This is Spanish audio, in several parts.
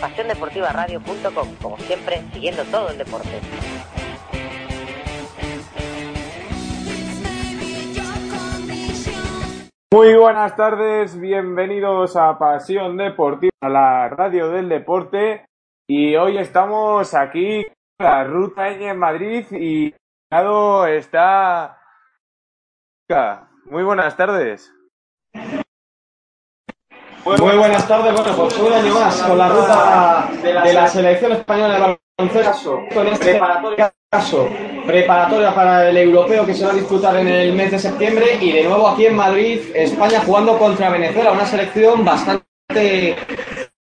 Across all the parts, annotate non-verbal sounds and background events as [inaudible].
pasiondeportivaradio.com, como siempre, siguiendo todo el deporte. Muy buenas tardes, bienvenidos a Pasión Deportiva, a la radio del deporte. Y hoy estamos aquí en la Ruta en Madrid y lado está. Muy buenas tardes. Muy buenas tardes, bueno, pues un año más con la ruta de la selección española de baloncesto, con este caso preparatoria para el europeo que se va a disputar en el mes de septiembre y de nuevo aquí en Madrid, España jugando contra Venezuela, una selección bastante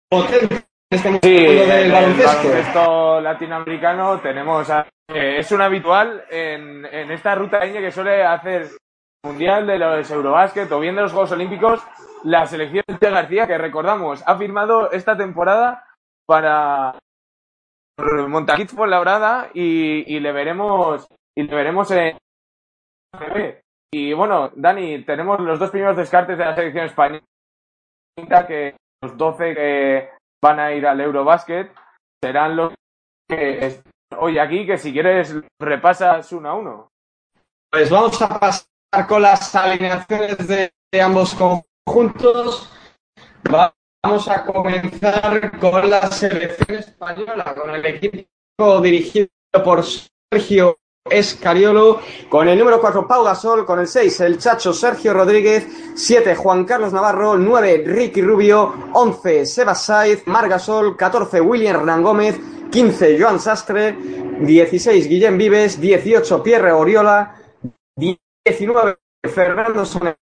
potente en este mundo Sí, del el baloncesto. baloncesto latinoamericano tenemos a- eh, es un habitual en, en esta ruta que suele hacer mundial de los Eurobásquet o bien de los Juegos Olímpicos la selección de García que recordamos ha firmado esta temporada para Montaquit Fuenlabrada y, y le veremos y le veremos en y bueno Dani tenemos los dos primeros descartes de la selección española que los 12 que van a ir al Eurobasket serán los que están hoy aquí, que si quieres repasas uno a uno. Pues vamos a pasar con las alineaciones de, de ambos conjuntos. Va- Vamos a comenzar con la selección española, con el equipo dirigido por Sergio Escariolo, con el número 4 Pau Gasol, con el 6 el Chacho Sergio Rodríguez, 7 Juan Carlos Navarro, 9 Ricky Rubio, 11 Sebas Saiz, Mar Gasol, 14 William Hernán Gómez, 15 Joan Sastre, 16 Guillem Vives, 18 Pierre Oriola, 19 Fernando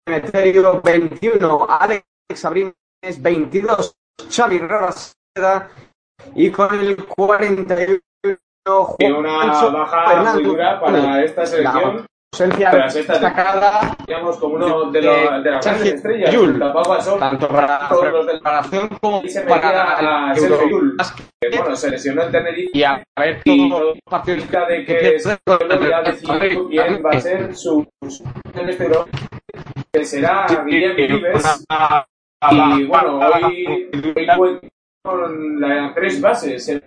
Sonemeterio, 21 Alex Abrines, 22 Xavi Rabaseda y con el 41 Y una baja Fernando muy dura para esta selección. Ausencia destacada Digamos, como uno de, los- de las Sergio grandes estrellas. Yul. Pau Gasol, tanto para todos los del preparación como y se para el Sergio Yul, que bueno, se lesionó en Tenerife. y a ver Y todos los partidos de que solo ya decidido quién va a ser su, su en este que será Guillermo Vives. Y bueno, hoy, hoy con las tres bases: el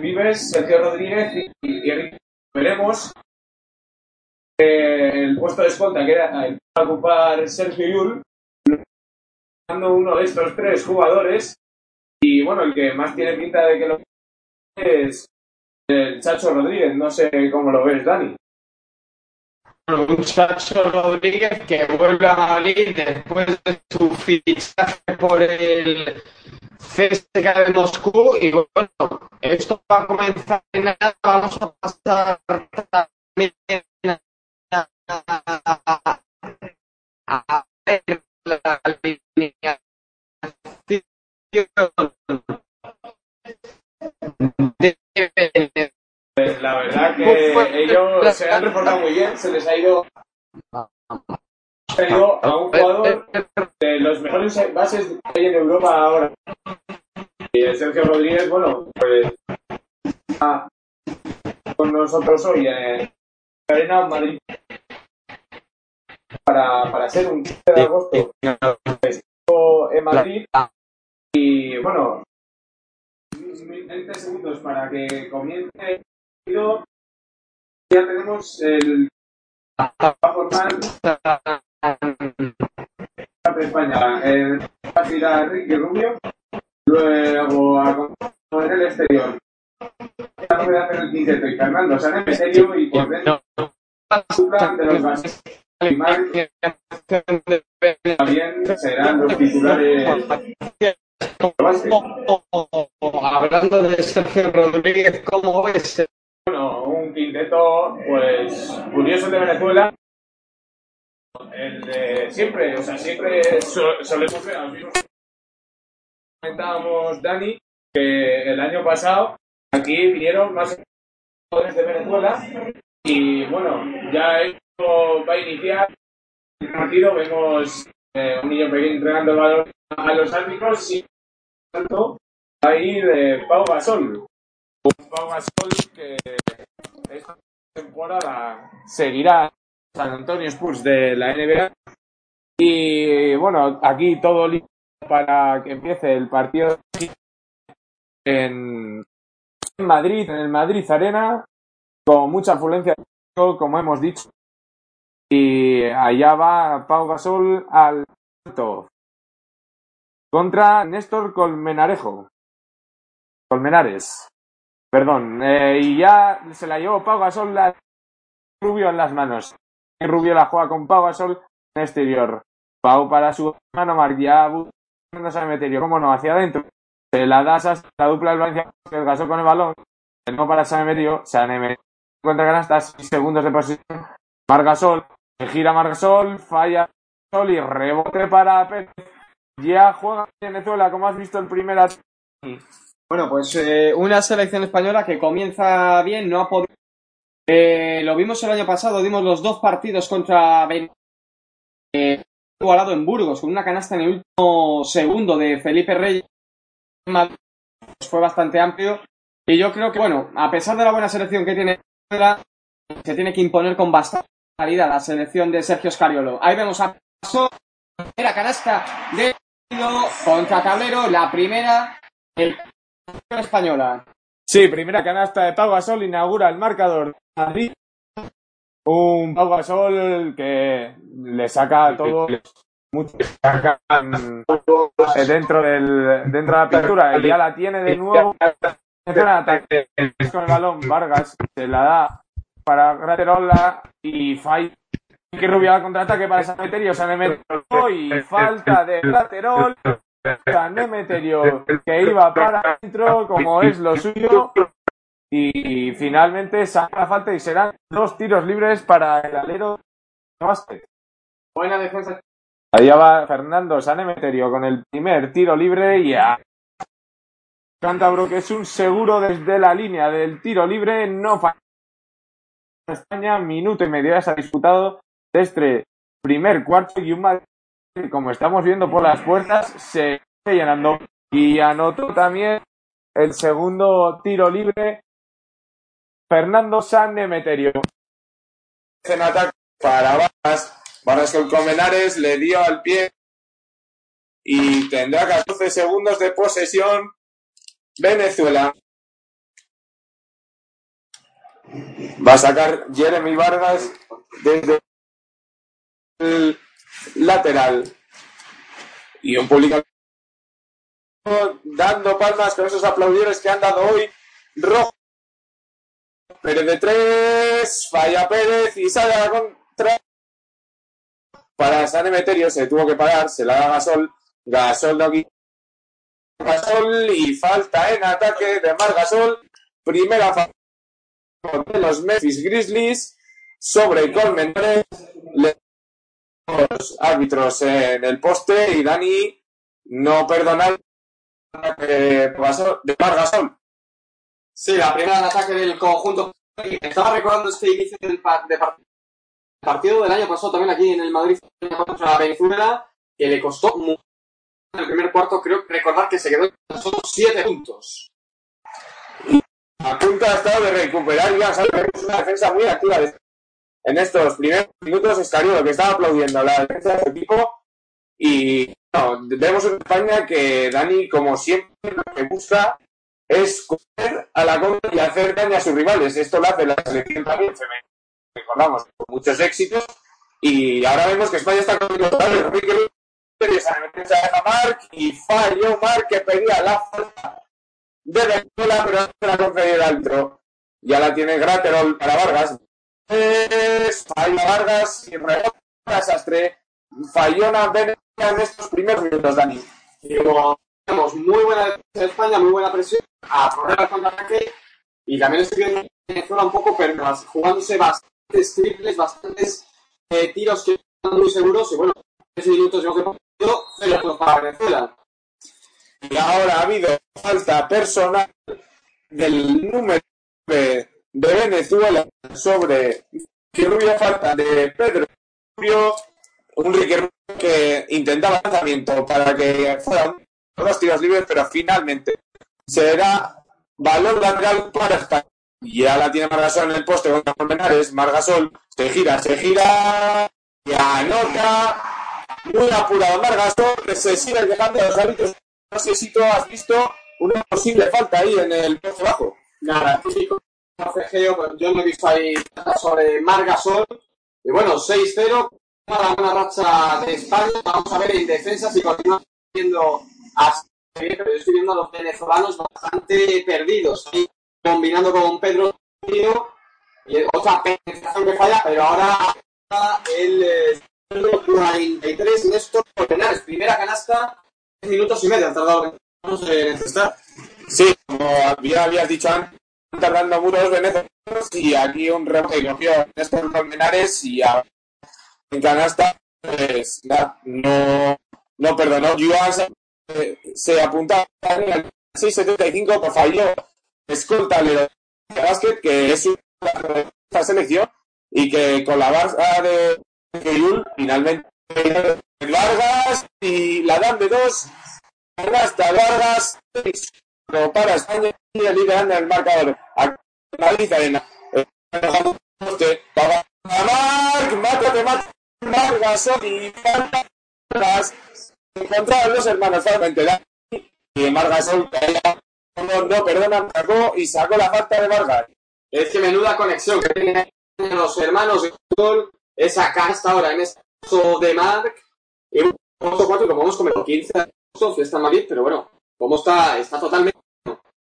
Vives, Sergio Rodríguez y, y. Veremos el puesto de escolta que era el a ocupar Sergio Yul, uno de estos tres jugadores. Y bueno, el que más tiene pinta de que lo es el Chacho Rodríguez. No sé cómo lo ves, Dani. un Chacho Rodríguez que vuelve a Madrid después de su fichaje por el CSKA de Moscú y bueno, esto va a comenzar en nada, vamos a pasar también la verdad que ellos se han reforzado muy bien. Se les ha ido, a un jugador de los mejores bases que hay en Europa ahora. Y Sergio Rodríguez, bueno, pues está con nosotros hoy en Arena Madrid para, para ser un 15 de agosto en Madrid. Y bueno, 20 segundos para que comience el partido. Ya tenemos el a formar de España. El va a Ricky Rubio, luego a en el exterior. La novedad en el quinteto y Fernando Sanemeterio y por dentro de los bases. Y Marc también serán los titulares. Hablando de Sergio Rodríguez, ¿cómo ves? Bueno, un quinteto, pues, curioso de Venezuela. El de siempre, o sea, siempre so- solemos ver a los mismos. Comentábamos, Dani, que el año pasado aquí vinieron más jugadores de Venezuela y bueno, ya esto va a iniciar el partido. Vemos eh, un niño pequeño entregando el balón a los árbitros y tanto va a ir eh, Pau Gasol. Pau Gasol que esta temporada seguirá San Antonio Spurs de la NBA. Y bueno, aquí todo listo para que empiece el partido en, Madrid, en el Madrid Arena, con mucha afluencia, como hemos dicho. Y allá va Pau Gasol al contra Néstor Colmenarejo. Colmenares. Perdón. Eh, y ya se la llevó Pau Gasol la Rubio en las manos. Rubio la juega con Pau Gasol en exterior. Pau para su mano Marc ya no sabe meter cómo no, hacia adentro. Se la das hasta la dupla del Valencia, el Gasol con el balón. No para San Emeterio, San Emeterio encuentra canastas, segundos de posición. Margasol, gira Margasol, falla Sol y rebote para Pérez. Ya juega Venezuela, como has visto el primer Bueno, pues eh, una selección española que comienza bien, no ha podido. Eh, lo vimos el año pasado, dimos los dos partidos contra Venezuela. Eh, igualado en Burgos, con una canasta en el último segundo de Felipe Reyes. Fue bastante amplio. Y yo creo que, bueno, a pesar de la buena selección que tiene, se tiene que imponer con bastante calidad la selección de Sergio Scariolo. Ahí vemos a Paso, primera canasta de contra Tablero, la primera el española. Sí, primera canasta de Pau Gasol inaugura el marcador Madrid. Un Pau Gasol que le saca todo mucho dentro del dentro de la pintura y ya la tiene de nuevo [laughs] con el balón Vargas se la da para Graterola y falla que Rubio al contraataque para San Emeterio, San Emeterio y falta de Graterol, San Emeterio que iba para adentro como es lo suyo y finalmente saca la falta y serán dos tiros libres para el alero Buena defensa. Allá va Fernando San Emeterio con el primer tiro libre y a Cántabro que es un seguro desde la línea del tiro libre, no falla. España, minuto y medio ya se ha disputado este primer cuarto y un Madrid, como estamos viendo por las puertas, se llenando. Y anotó también el segundo tiro libre Fernando San Emeterio. En ataque para Vargas. Vargas con Comenares le dio al pie y tendrá 14 segundos de posesión Venezuela. Va a sacar Jeremy Vargas desde lateral. Y un público dando palmas con esos aplaudidores que han dado hoy. Rojo. Pérez de tres. Falla Pérez y sale a la contra. Para San Emeterio se tuvo que parar. Se la da Gasol. Gasol de aquí. Gasol y falta en ataque de Mar Gasol. Primera falta de los Memphis Grizzlies sobre Colmen los árbitros en el poste y Dani no perdona que pasó de Margasol. Sí, la primera en ataque del conjunto. Estaba recordando este inicio del partido del año pasado también aquí en el Madrid contra Venezuela, que le costó mucho en el primer cuarto, creo recordar que se quedó solo 7 puntos. A punto ha estado de recuperar y a una defensa muy activa en estos primeros minutos lo que estaba aplaudiendo la defensa del equipo y vemos en España que Dani, como siempre, lo que busca es coger a la contra y hacer daño a sus rivales. Esto lo hace la selección también recordamos, con muchos éxitos. Y ahora vemos que España está con los a Marc y falló Marc que pedía la falta de Venezuela, pero no la concedió el altro. Ya la tiene Graterol para Vargas. Falla Vargas y rebota Sastre. Fallona Venezuela en estos primeros minutos, Dani. tenemos muy buena defensa de España, muy buena presión, a correr al contraataque y también estoy viendo Venezuela un poco, pero jugándose bastantes triples, bastantes eh, tiros que están muy seguros y bueno, 3 minutos yo que partido, cero para Venezuela. Y ahora ha habido falta personal del número de Venezuela sobre que Rubio falta de Pedro Rubio, un Rubio que intentaba lanzamiento para que fueran dos tiros libres, pero finalmente será balón lateral para España. Ya la tiene Margasol en el poste contra Colmenares. Margasol se gira, se gira y anota. Muy apurado Margasol que se sigue dejando los hábitos. No sé si tú has visto una posible falta ahí en el poste bajo. Nada, físico, yo no he visto ahí sobre Margasol. Y bueno, 6-0 para una racha de España. Vamos a ver en defensa si continúa siendo así. Pero yo estoy viendo a los venezolanos bastante perdidos, combinando con Pedro y otra penetración que falla, pero ahora el 43 Néstor Penares, primera canasta, 10 minutos y medio han tardado en estar. Sí, como ya habías dicho antes, tardando muchos venezolanos y aquí un rebote y cogió Néstor Colmenares y a, en canasta pues, no, no perdonó. Joan se, se apuntaba en el 6.75 por fallo escolta de básquet que es esta selección y que con la barra de finalmente Vargas y la dan de dos. Hasta Vargas para España y liderando el marcador. A Madrid Arena. Marc, mátate, mátate Vargas y Vargas. Encontraron los hermanos Falmente y Margasol no, no, perdona, sacó y sacó la falta de Vargas. Es que menuda conexión que tienen los hermanos de fútbol, esa casta ahora en ese de Marc. Y un 4 como hemos comentado, 15 años, está en Madrid, pero bueno, como está, está totalmente.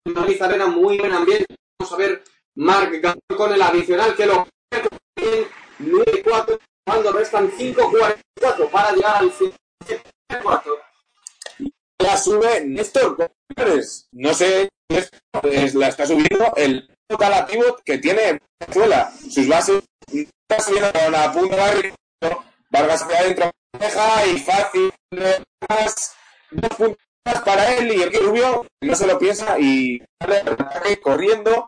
Madrid Arena, muy buen ambiente. Vamos a ver Marc con el adicional que lo 9-4, cuando restan 5-44 para llegar al 4. La sube Néstor No sé, la está subiendo el la pivot que tiene Venezuela. Sus bases está subiendo con la punta de Vargas hacia adentro, deja y fácil. Dos puntas para él y el que Rubio no se lo piensa y sale corriendo.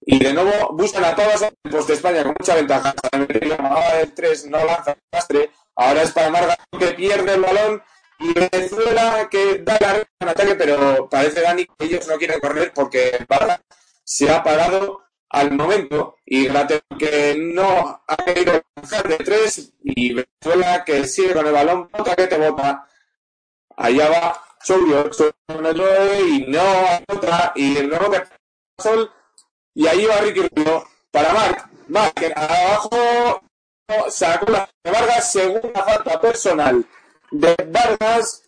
Y de nuevo buscan a todos el post de España con mucha ventaja. El 3 no lanza castre. Ahora es para Marga que pierde el balón. Y Venezuela que da la en ataque, pero parece Dani que ellos no quieren correr porque Vargas se ha parado al momento y que no ha querido lanzar de tres y Venezuela que sigue con el balón, bota que te bota. Allá va Cholio, y no otra y el nuevo Sol y ahí va Ricky Rubio para Marc. Marc abajo sacó la de Vargas, segunda falta personal de Vargas.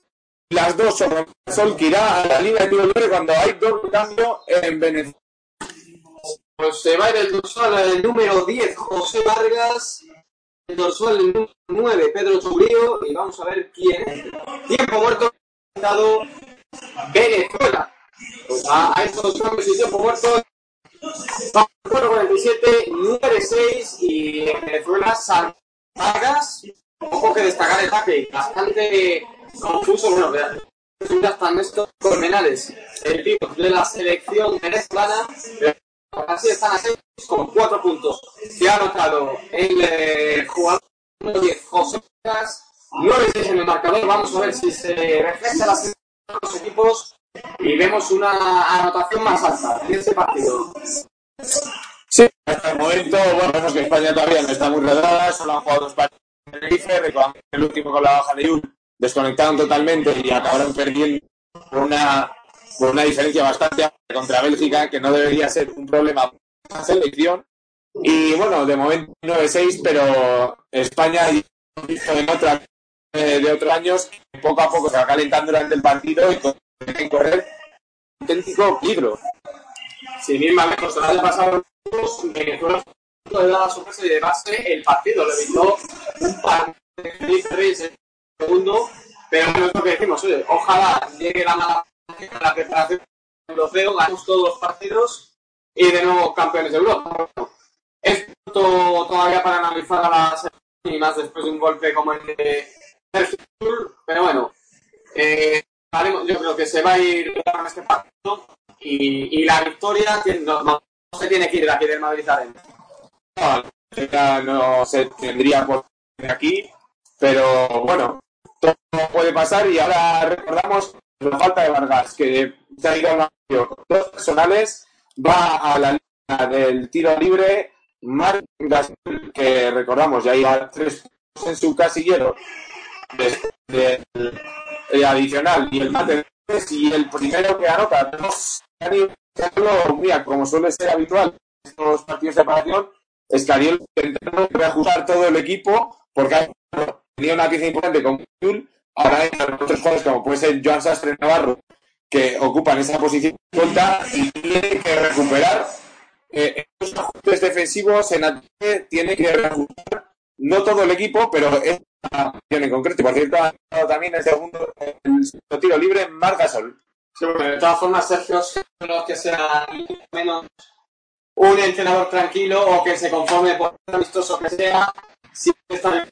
Las dos sobre Sol que irá a la línea de tiro libre cuando hay doble cambio en Venezuela. Pues se va ir el dorsal el número 10, José Vargas. El dorsal el número 9, Pedro Chubrío. Y vamos a ver quién es. Tiempo muerto, estado Venezuela. Pues a, a estos cambios y tiempo muerto. 4.47, 9-6 y Venezuela San Vargas. Ojo que destacar el ataque, bastante confuso. Bueno, hasta Néstor Colmenares, el tipo de la selección venezolana. Así están a 6 con 4 puntos. Se ha anotado el eh, jugador 10, José 9-6 en el marcador. Vamos a ver si se refleja las los equipos y vemos una anotación más alta en este partido. Sí, hasta el momento, bueno, vemos que España todavía no está muy redada, solo han jugado dos partidos en Tenerife, recordamos el último con la baja de Yul, desconectaron totalmente y acabaron perdiendo una por una diferencia bastante contra Bélgica, que no debería ser un problema para la selección. Y bueno, de momento 9-6, pero España, en otra, eh, de otros años, poco a poco se va calentando durante el partido y con correr auténtico peligro. Sin ir más lejos, el año pasado Venezuela de la sorpresa y de base el partido le evitó un par de 3 segundo, pero no es lo que decimos, oye, ojalá llegue la mala la preparación europeo, ganamos todos los partidos y de nuevo campeones de Europa. Es todavía para analizar a las y más después de un golpe como el de pero bueno, eh, yo creo que se va a ir con este partido y, y la victoria no, se tiene que ir aquí del Madrid Arena. No, no se tendría por aquí, pero bueno, todo puede pasar y ahora recordamos la falta de Vargas, que se ha ido a dos personales, va a la línea del tiro libre, Vargas, que recordamos, ya iba tres en su casillero del adicional y el mate y el primero que anota mira, como suele ser habitual en estos partidos de preparación, Escariol intentando reajustar todo el equipo porque tenido una pieza importante con Yul, ahora hay otros jugadores como puede ser Joan Sastre Navarro que ocupan esa posición y tiene que recuperar eh, estos ajustes defensivos en ataque, tiene que reajustar no todo el equipo, pero es una en concreto. Por cierto, ha también el segundo, el tiro libre Margasol. Sí, bueno, de todas formas, Sergio, no que sea menos un entrenador tranquilo o que se conforme por amistoso que sea, siempre está,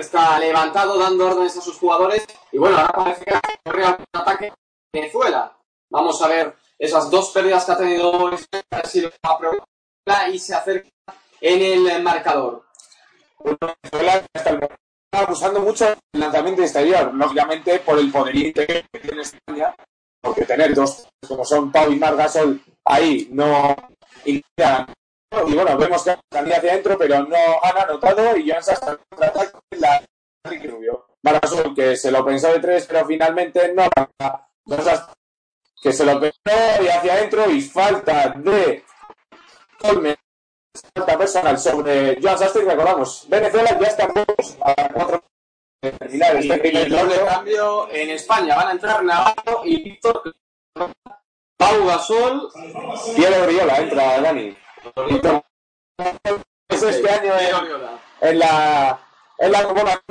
está, levantado, dando órdenes a sus jugadores. Y bueno, ahora parece que un ataque Venezuela. Vamos a ver esas dos pérdidas que ha tenido y se acerca en el marcador. Venezuela está abusando mucho del lanzamiento exterior, lógicamente por el poderío que tiene España, porque tener dos como son Pau y Margasol ahí no y bueno, vemos que han hacia adentro, pero no han anotado y ya han contraataque la Rubio. Que se lo pensó de tres, pero finalmente no que se lo pensó y hacia adentro y falta de Colmen falta personal sobre Joan Sastre recordamos Venezuela ya está a cuatro terminar este primer doble cambio en España van a entrar Navarro y Víctor Pau Gasol. Piero Oriola entra Dani es este año en, la en la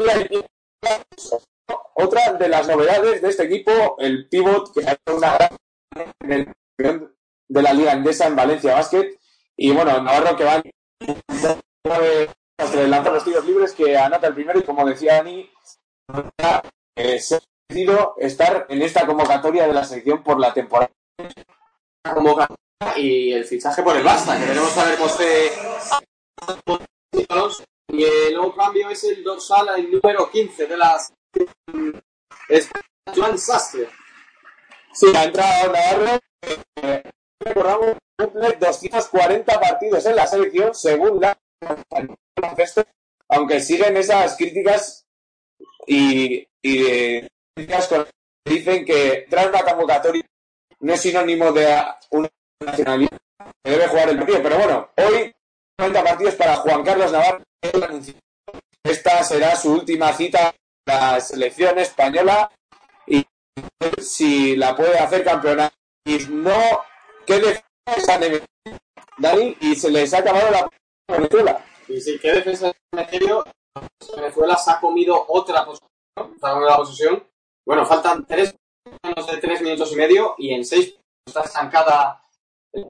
otra de las novedades de este equipo, el pivot que ha hecho una gran de la Liga Endesa en Valencia Basket. Y bueno, Navarro que va a lanzar los tiros libres, que anota el primero y como decía Dani, eh, ha decidido estar en esta convocatoria de la selección por la temporada. Y el fichaje por el Basta, que tenemos a ver José y el nuevo cambio es el dorsal, el número 15 de las es Joan Sastre. Sí, ha entrado Navarro. Eh, recordamos 240 partidos en la selección, según la aunque siguen esas críticas y, y que dicen que tras una convocatoria no es sinónimo de una nacionalidad que debe jugar el partido. Pero bueno, hoy 90 partidos para Juan Carlos Navarro. Esta será su última cita la selección española y si la puede hacer campeona. Y no, ¿qué defensa de Dani? Y se les ha acabado la Venezuela. Y sí, ¿qué defensa de Venezuela se ha comido otra posición. Bueno, faltan tres menos de tres minutos y medio y en seis está estancada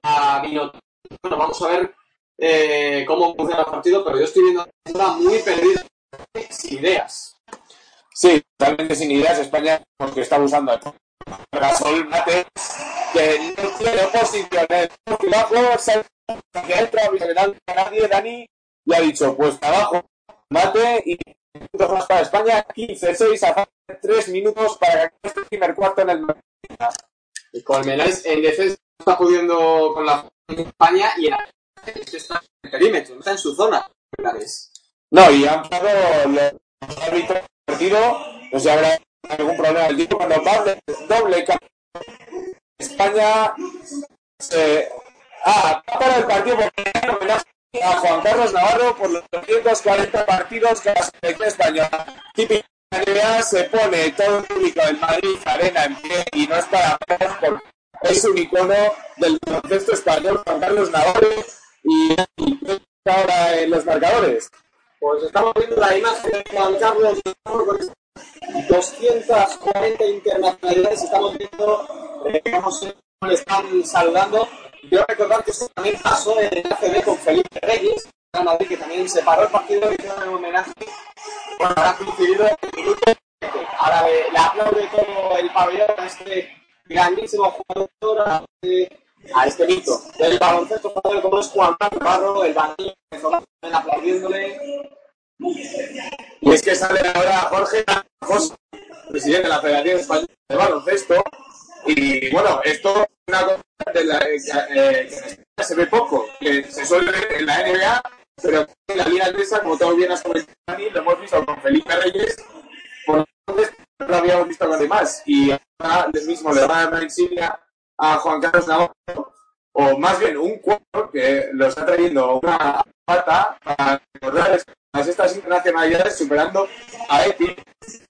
la Bueno, vamos a ver eh, cómo funciona el partido, pero yo estoy viendo está muy perdida, sin ideas. Sí, totalmente sin ideas. España, porque está usando a Gasol Mate, que no tiene posiciones. Bajo, se entra a nadie. Dani le ha dicho, pues abajo, Mate y minutos más para España, 15-6 a 3 minutos para que este primer cuarto en el Y Colmenares en defensa está pudiendo con la España y en está en el perímetro, está en su zona. No, y han pasado los árbitros partido, no sé habrá algún problema del tipo cuando va doble España se ah, para el partido porque a Juan Carlos Navarro por los 240 partidos que la selección española. Típica NBA se pone todo el público del Madrid Arena en pie y no es para menos es un icono del contexto español Juan Carlos Navarro y, ahora en los marcadores. Pues estamos viendo la imagen de Juan Carlos con 240 internacionalidades. Estamos viendo eh, cómo se le están saludando. Quiero recordar que esto también pasó en el ACB con Felipe Reyes, en Madrid, que también se paró el partido y hizo un homenaje. Bueno, ahora coincidido Ahora le, le aplaude todo el pabellón a este grandísimo jugador, a este, a este mito del baloncesto como es Juan Navarro, el banquillo aplaudiéndole. Y es que sale ahora Jorge José, presidente de la Federación Española de Baloncesto. Y bueno, esto es una cosa de la, eh, que se ve poco, que se suele ver en la NBA, pero en la Liga Andesa, como todos bien has comentado, lo hemos visto con Felipe Reyes. Por no habíamos visto con demás. Y ahora mismo le va a dar insignia a Juan Carlos Navarro, o más bien un cuadro que lo está trayendo una pata para recordar estas internacionalidades superando a Eti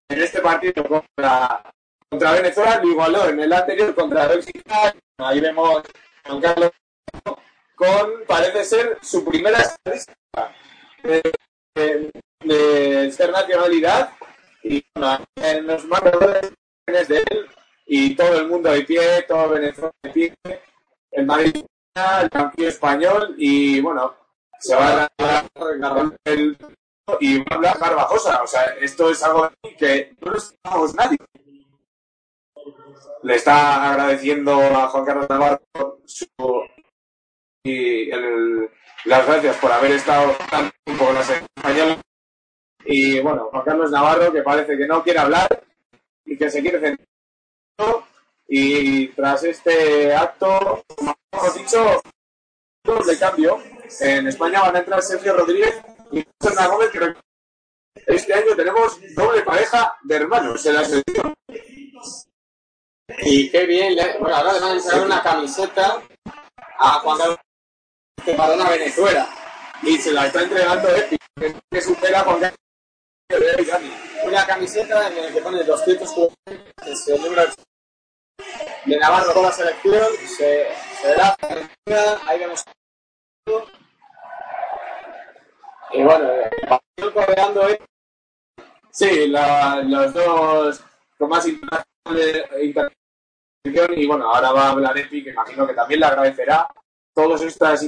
en este partido contra, contra Venezuela, lo igualó en el anterior contra Bélgica. Ahí vemos a Juan Carlos con, parece ser, su primera estadística de, de, nacionalidad y en los marcadores de él y todo el mundo de pie, todo Venezuela de pie, el Madrid, el campeón español y bueno, se va a agarrar el y va a hablar Garbajosa. O sea, esto es algo que no lo esperamos nadie. Le está agradeciendo a Juan Carlos Navarro su, y el, las gracias por haber estado tanto tiempo con la selección española. Y bueno, Juan Carlos Navarro, que parece que no quiere hablar y que se quiere centrar. Y tras este acto, como hemos dicho, de cambio. En España van a entrar Sergio Rodríguez y Susana Gómez, que este año tenemos doble pareja de hermanos en la selección. Y qué bien, bueno, ahora le van a enseñar una camiseta a Juan Carlos para una Venezuela. Y se la está entregando Epi, que supera a Juan Carlos. Una camiseta en la que pone 200 es el número de Navarro con la selección, se, se verá, ahí vemos y bueno, coreando ¿eh? Sí, la, los dos con más internacional y bueno, ahora va a hablar Epi, que imagino que también le agradecerá todos estas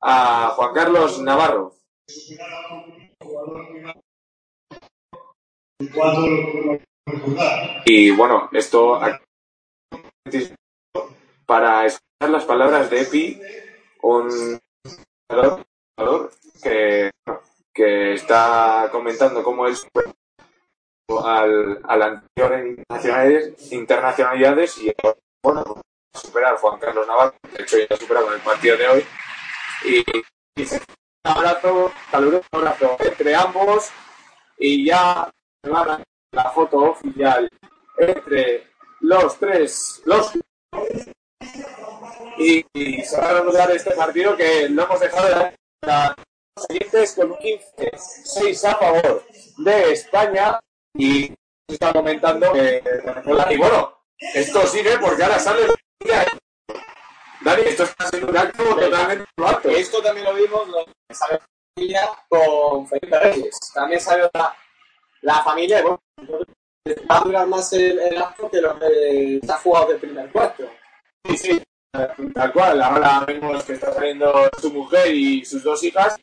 a Juan Carlos Navarro. Y bueno, esto para escuchar las palabras de Epi, un valor que, que está comentando cómo es al, al anterior internacionalidades, internacionalidades y bueno, superar Juan Carlos Navarro, de hecho ya superado en el partido de hoy, y, abrazo, caluroso abrazo entre ambos. Y ya la foto oficial entre los tres, los y, se va a reanudar este partido que lo hemos dejado de la siguientes con un 15-6 a favor de España. Y se está comentando que y bueno, esto sigue porque ahora sale Dani, esto está siendo un acto totalmente alto. Esto también lo vimos lo sale familia con Felipe Reyes. También salió la, la familia, bueno, va a durar más el, el acto que lo que se ha jugado del primer cuarto. Sí, sí, tal cual. Ahora vemos que está saliendo su mujer y sus dos hijas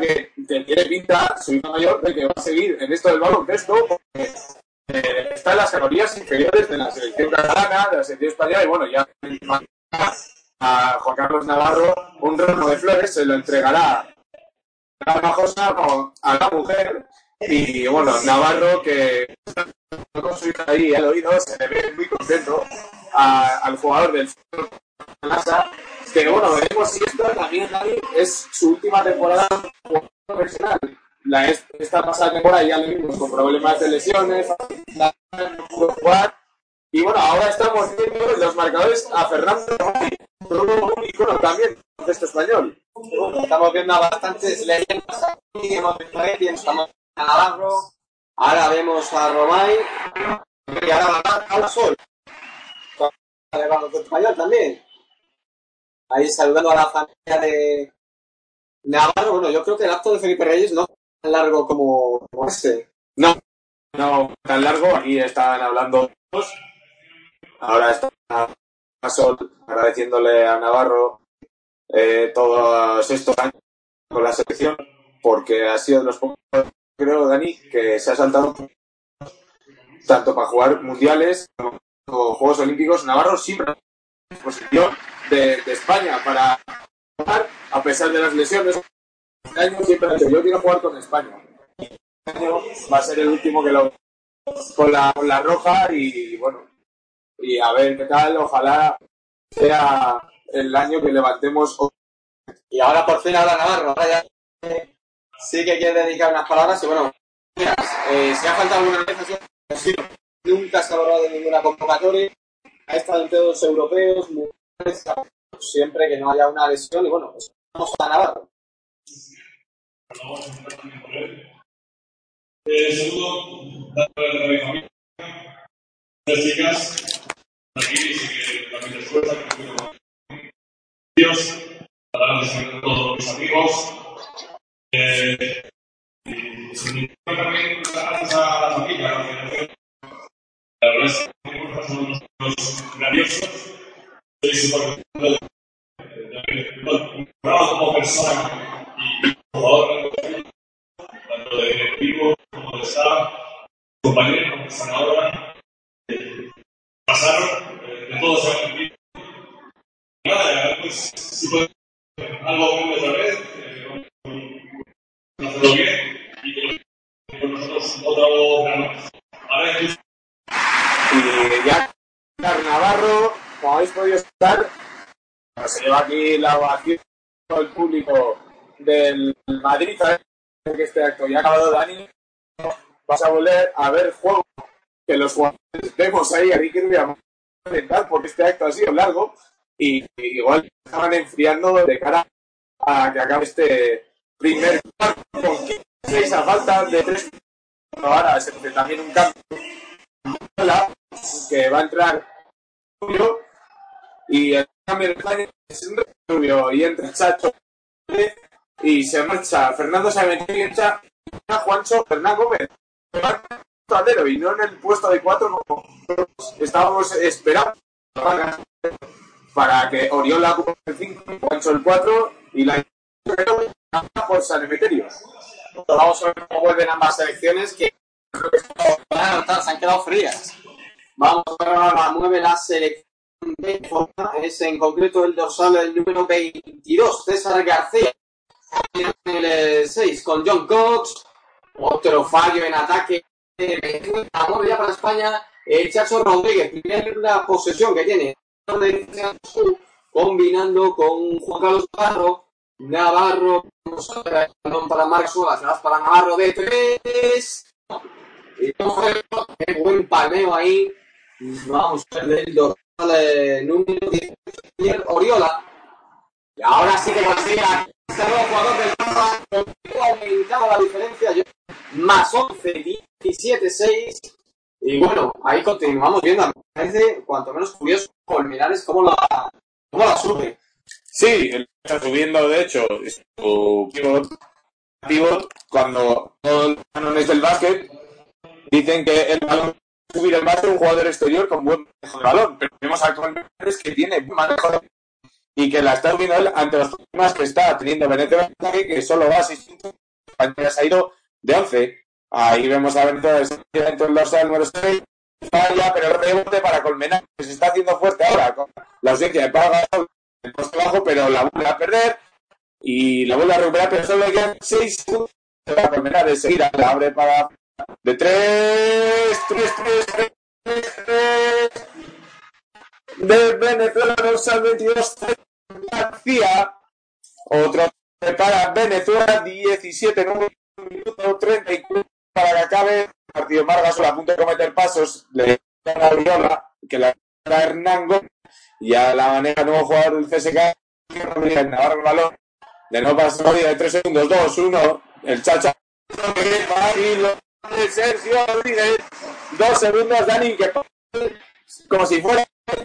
que tiene pinta, su hija mayor, de que va a seguir en esto del baloncesto, porque eh, está en las categorías inferiores de la selección catalana, de la selección española, y bueno, ya a Juan Carlos Navarro un ramo de flores, se lo entregará a a la mujer, y bueno, Navarro, que con su hija ahí al oído, se le ve muy contento al jugador del pero bueno, veremos si esto también es su última temporada profesional. La, esta pasada temporada ya le vimos con problemas de lesiones, y bueno, ahora estamos viendo los marcadores a Fernando un icono también de este español. Estamos viendo a bastantes leyendas aquí, hemos visto a Etienne, estamos a Navarro, ahora vemos a Romay, y ahora a la Sol. De español también ahí saludando a la familia de Navarro. Bueno, yo creo que el acto de Felipe Reyes no es tan largo como, este. No, no tan largo. Aquí están hablando todos. Ahora está Sol agradeciéndole a Navarro eh, todos estos años con la selección, porque ha sido de los pocos, creo, Dani, que se ha saltado tanto para jugar mundiales como Juegos Olímpicos. Navarro siempre posición de, de España para jugar, a pesar de las lesiones. Este año siempre ha dicho, yo quiero jugar con España. Este año va a ser el último que lo con la, con la roja y bueno, y a ver qué tal, ojalá sea el año que levantemos. Y ahora por fin habla Navarro, ahora ya sí que quiere dedicar unas palabras y bueno, eh, si ha faltado alguna vez, ha sido, nunca se ha de ninguna convocatoria, ha estado en europeos, siempre que no haya una lesión, y bueno, pues vamos a Navarro. Eh, segundo, dándole a mi familia, las chicas, para de todos mis amigos, eh, y sin también gracias a la familia, la verdad es que son unos grandiosos, soy súper como persona y jugador tanto de directivo como de compañeros como ahora, y que con nosotros otra vez Ahora y ya Navarro, como habéis podido estar, se lleva aquí la ovación del público del Madrid que este acto ya ha acabado Dani, vas a volver a ver juego que los jugadores vemos ahí a Ricky Rubio porque este acto ha sido largo y, igual estaban enfriando de cara a que acabe este primer cuarto con seis a falta de tres ahora se hace también un cambio que va a entrar y el cambio de es Rubio y entra Chacho y se marcha Fernando Sabetti y echa a Juancho Fernán Gómez. Y no en el puesto de cuatro como estábamos esperando para que Oriol ocupe el 5, Juancho el 4 y la por San Emeterio. Vamos a ver cómo vuelven ambas selecciones que se han quedado frías. Vamos a ver ahora mueve la selección de es en concreto el dorsal el número 22, César García en el 6 con John Cox, otro fallo en ataque. Ya para España, el Chacho Rodríguez, primera posesión que tiene, combinando con Juan Carlos Navarro. Navarro, para Marcos para Navarro de 3. Y qué buen palmeo ahí. Vamos a ver del dorsal eh, número 10, Oriola. Y ahora sí que consigue este nuevo jugador del Barça aumentado la diferencia. Más 11, 17, 6. Y bueno, ahí continuamos viendo. Parece cuanto menos curioso Colmenares cómo la, cómo la sube. Sí, está subiendo, de hecho, cuando todos los canones del básquet dicen que el balón subir el básquet un jugador exterior con buen manejo de balón, pero vemos actualmente que tiene buen manejo de y que la está viendo él ante los problemas que está teniendo que solo va a 6 puntos, se ha ido de 11. Ahí vemos a Venezuela dentro del dorsal número 6, falla, pero el rebote para Colmenar, que se está haciendo fuerte ahora, con la ausencia de Paga el poste bajo, pero la vuelve a perder y la vuelve a recuperar, pero solo le quedan 6 puntos para Colmenar, de seguida la abre para de 3, 3, 3, 3, 3, de Venezuela dorsal 22 García. Otro para Venezuela 17 número minuto 34 para que acabe. Partido Margas a punto de cometer pasos. Le da a Viola, que la da Hernán Gómez. Y a la manera nuevo jugador del CSK. Navarro el balón. De no pasar de 3 segundos. 2, 1. El Chacha. 2 segundos. Dani que como si fuera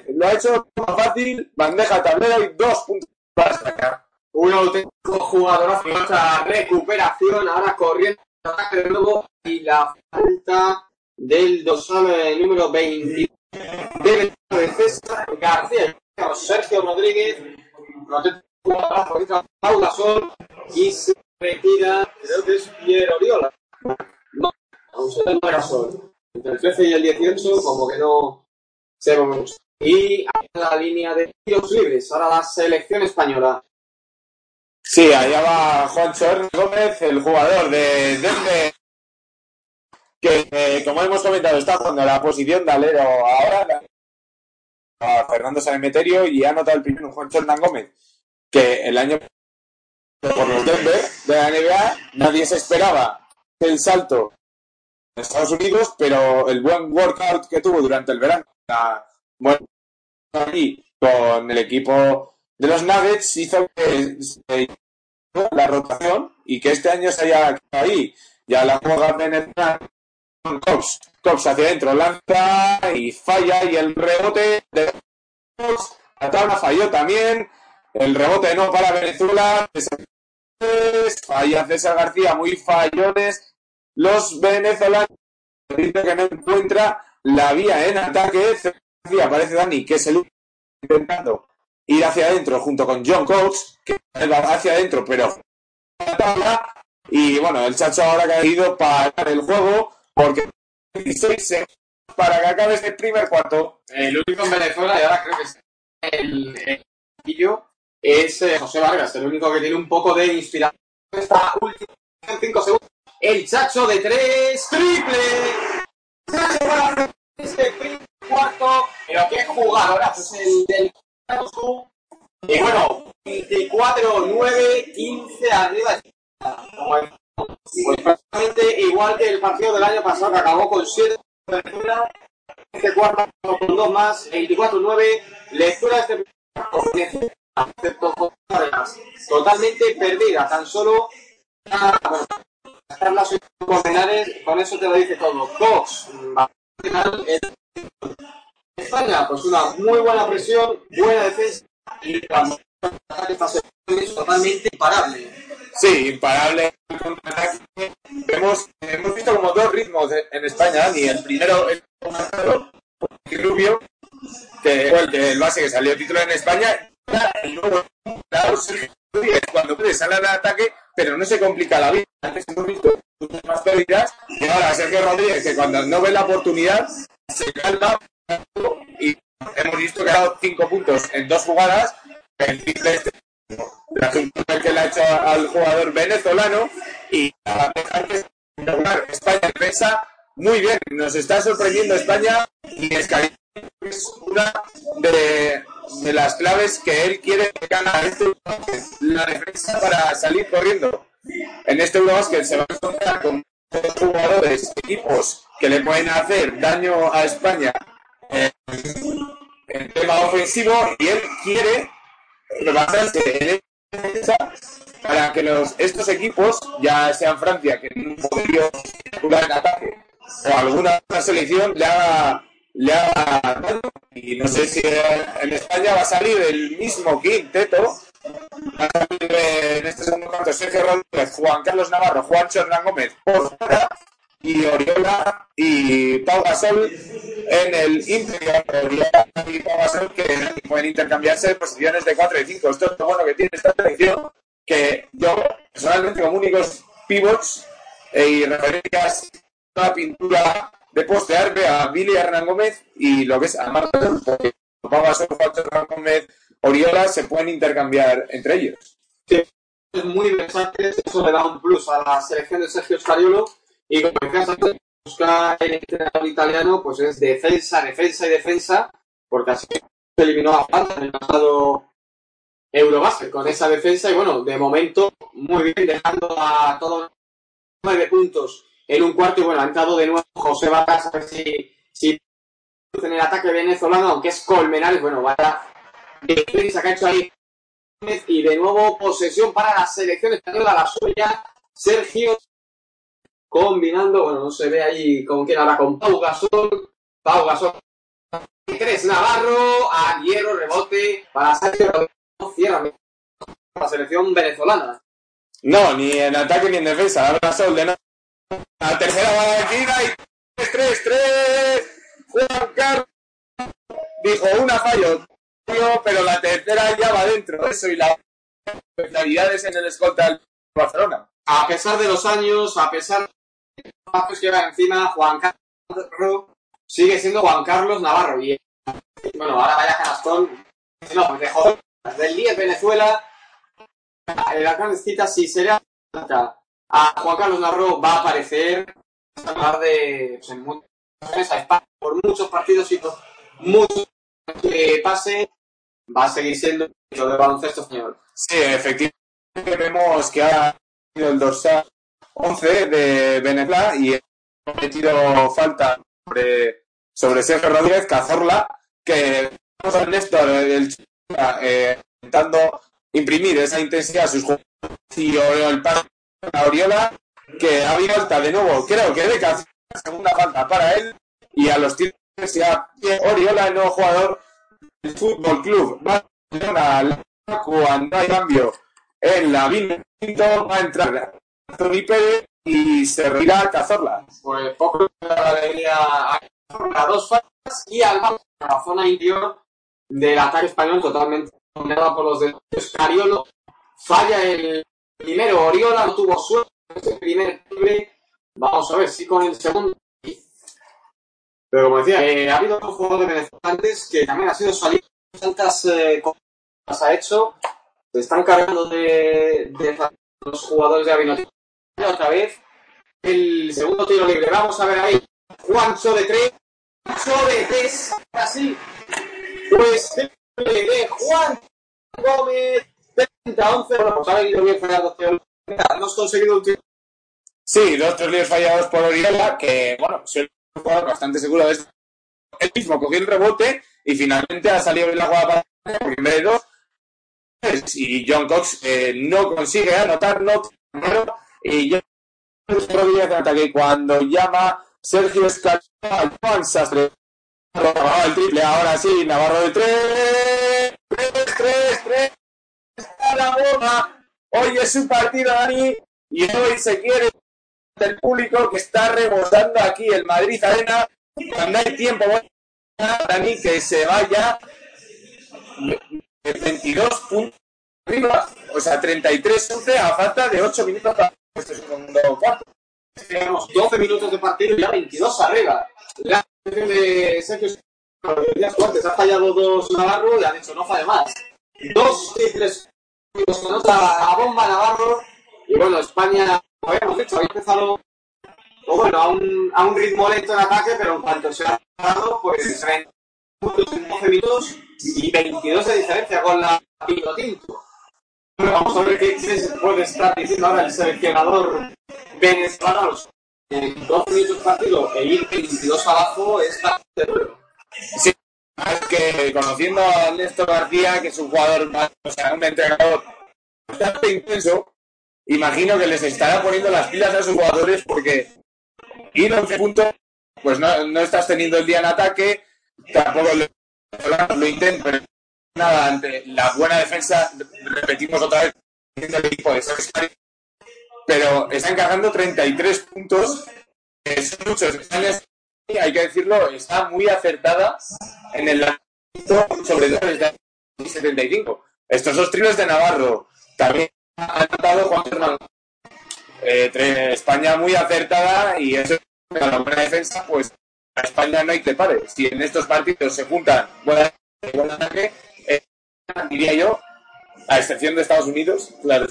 lo ha hecho más fácil, bandeja tablero y dos puntos para sacar. Un auténtico jugador esta recuperación, ahora corriendo de nuevo y la falta del dorsal número 20 de defensa García Sergio Rodríguez, Paula Sol y se retira, creo que es Piero Oriola. No, no Sol. Entre el 13 y el 18, como que no se mucho. Y la línea de tiros libres, ahora la selección española. Sí, allá va Juancho Gómez, el jugador de Denver, que eh, como hemos comentado está jugando la posición de alero ahora a Fernando Sanemeterio y ha anotado el primero Juancho Hernán Gómez, que el año por los Denver de la NBA nadie se esperaba el salto Estados Unidos, pero el buen workout que tuvo durante el verano, la, bueno, ahí con el equipo de los Nuggets hizo que se la rotación y que este año se haya quedado ahí. Ya la juega Venezuela con Cox. Cox hacia adentro lanza y falla y el rebote de Cox. La falló también. El rebote no para Venezuela. Falla César García, muy fallones. Los venezolanos que no encuentra la vía en ataque. García parece Dani que es el intentando ir hacia adentro junto con John Cox, que va hacia adentro, pero. Y bueno, el Chacho ahora que ha ido para el juego, porque 16 para que acabe este primer cuarto. El único en Venezuela, y ahora creo que es el, es eh, José Vargas, el único que tiene un poco de inspiración esta última 5 segundos. El Chacho de 3, triple. Este primer cuarto, pero qué jugadorazo es el del y bueno, 24, 9, 15 arriba. Pues prácticamente igual que el partido del año pasado que acabó con 7 este cuarto con dos más, 24-9, lectura de este totalmente perdida, tan solo con eso te lo dice todo. Cox, España, pues una muy buena presión, buena defensa y cuando es totalmente imparable. Sí, imparable. Hemos, hemos visto como dos ritmos en España, y el primero es Rubio, que fue el, base que salió título en España, y luego cuando puede salir al ataque, pero no se complica la vida. Antes hemos visto más pérdidas, y ahora Sergio Rodríguez, que cuando no ve la oportunidad, se calma y hemos visto que ha dado cinco puntos en dos jugadas. El triple este, la que le ha hecho al jugador venezolano y a dejar que España defensa muy bien. Nos está sorprendiendo España y es una de, de, las claves que él quiere ganar este la defensa para salir corriendo. En este Eurobasket se va a encontrar con jugadores, equipos que le pueden hacer daño a España en tema ofensivo y él quiere basarse en para que los, estos equipos, ya sean Francia, que no podría jugar en ataque, o alguna otra selección, le haga, le haga y no sé si en España va a salir el mismo quinteto. Va a salir en este segundo cuarto Sergio Rodríguez, Juan Carlos Navarro, Juan Hernán Gómez por fuera y Oriola y Pau Gasol en el interior. Oriola y Pau Gasol que pueden intercambiarse posiciones de 4 y 5. Esto es lo bueno que tiene esta selección, que yo personalmente como únicos pivots eh, y referencias a la pintura de postear a Billy Hernán Gómez y lo que es a Marcos, porque Pau Gasol, Hernán Gómez, Oriola se pueden intercambiar entre ellos. Sí, es muy interesante, eso le da un plus a la selección de Sergio Scariolo y como decías antes, buscar el entrenador italiano, pues es defensa, defensa y defensa, porque así se eliminó a Francia en el pasado Eurobasket con esa defensa y bueno, de momento muy bien, dejando a todos nueve puntos en un cuarto y bueno, ha entrado de nuevo José Vargas a ver si, si en el ataque venezolano, aunque es Colmenares, bueno, vaya defensa que ha hecho ahí y de nuevo posesión para la selección española, la suya, Sergio combinando, bueno, no se ve ahí con quién ahora, con Pau Gasol, Pau Gasol, tres Navarro, a hierro, rebote, para Sergio cierra la selección venezolana. No, ni en ataque ni en defensa, la Gasol de nada. La tercera va a y 3, 3, 3, Juan Carlos dijo una fallo, pero la tercera ya va dentro, eso y las especialidades en el escolta del Barcelona. A pesar de los años, a pesar lleva encima Juan Carlos sigue siendo Juan Carlos Navarro. Y bueno, ahora vaya canastón. No, pues dejó del 10 Venezuela. En grandes citas, si se le a Juan Carlos Navarro, va a aparecer pues, por muchos partidos y por muchos que pase, va a seguir siendo el de baloncesto español. Sí, efectivamente vemos que ha sido el dorsal 11 de Venezuela y cometido falta sobre, sobre Sergio Rodríguez, Cazorla, que vamos Néstor, el, eh, intentando imprimir esa intensidad a sus jugadores y el pase a Oriola, que ha habido falta de nuevo, creo que de Cazorla, segunda falta para él, y a los tiros ya Oriola, el nuevo jugador del Fútbol Club Barcelona, cuando hay cambio en la Vinto, va a entrar Anthony Pérez y se reirá Cazorla. Pues poco la alegría a dos faltas y al a la zona interior del ataque español totalmente dominada por los de Cariolo. Falla el primero, Oriola no tuvo suerte ese primer libre. Vamos a ver si con el segundo. Pero como decía, eh, ha habido otro jugador de Venezuela antes que también ha sido salido tantas eh, cosas ha hecho. Se están cargando de, los jugadores de Avino otra vez. El segundo tiro libre. Vamos a ver ahí. Juancho de tres. Juancho de tres. Así. Pues de Juan Gómez. 30-11. Bueno, pues ahora fallar dos tiros. Hemos conseguido un tiro. Sí, dos tres líos fallados por Oriola, que, bueno, soy un jugador bastante seguro de esto. Él mismo cogió el rebote y finalmente ha salido bien la jugada para en. Y John Cox eh, no consigue anotar, no y ya Rodríguez de ataque cuando llama Sergio Escalón al Juan Sastre. el triple, ahora sí, Navarro de tres, tres, tres, tres, está la bomba. Hoy es su partido, Dani, y hoy se quiere del público que está rebosando aquí el Madrid Arena. Cuando hay tiempo, Dani, que se vaya 22 puntos arriba, o sea, 33-11 a falta de 8 minutos este segundo cuarto. Tenemos 12 minutos de partido y ya 22 arriba. La de Sergio Díaz Fuertes ha fallado dos Navarro y ha dicho no falle más. Dos triples con otra bomba Navarro. Y bueno, España, como habíamos dicho, había empezado bueno, a un, a un ritmo lento en ataque, pero en cuanto se ha dado, pues 20 puntos en 12 minutos y 22 de diferencia con la Pino. Vamos a ver qué, puede estar diciendo ahora el seleccionador venezolano. En 12 minutos partido e ir 22 abajo es bastante duro. Sí, es que conociendo a Néstor García, que es un jugador, o sea, un entrenador bastante intenso, imagino que les estará poniendo las pilas a sus jugadores porque ir 11 puntos, pues no, no estás teniendo el día en ataque, tampoco lo, lo intento, nada, ante la buena defensa, repetimos otra vez, el equipo de pero están cargando 33 puntos, que son muchos. Hay que decirlo, está muy acertada en el sobre todo desde el 75. Estos dos trinos de Navarro también han notado Juan Fernando. Eh, España muy acertada y eso la buena defensa, pues a España no hay que pare. Si en estos partidos se juntan buena, buen ataque, eh, diría yo, a excepción de Estados Unidos, claro,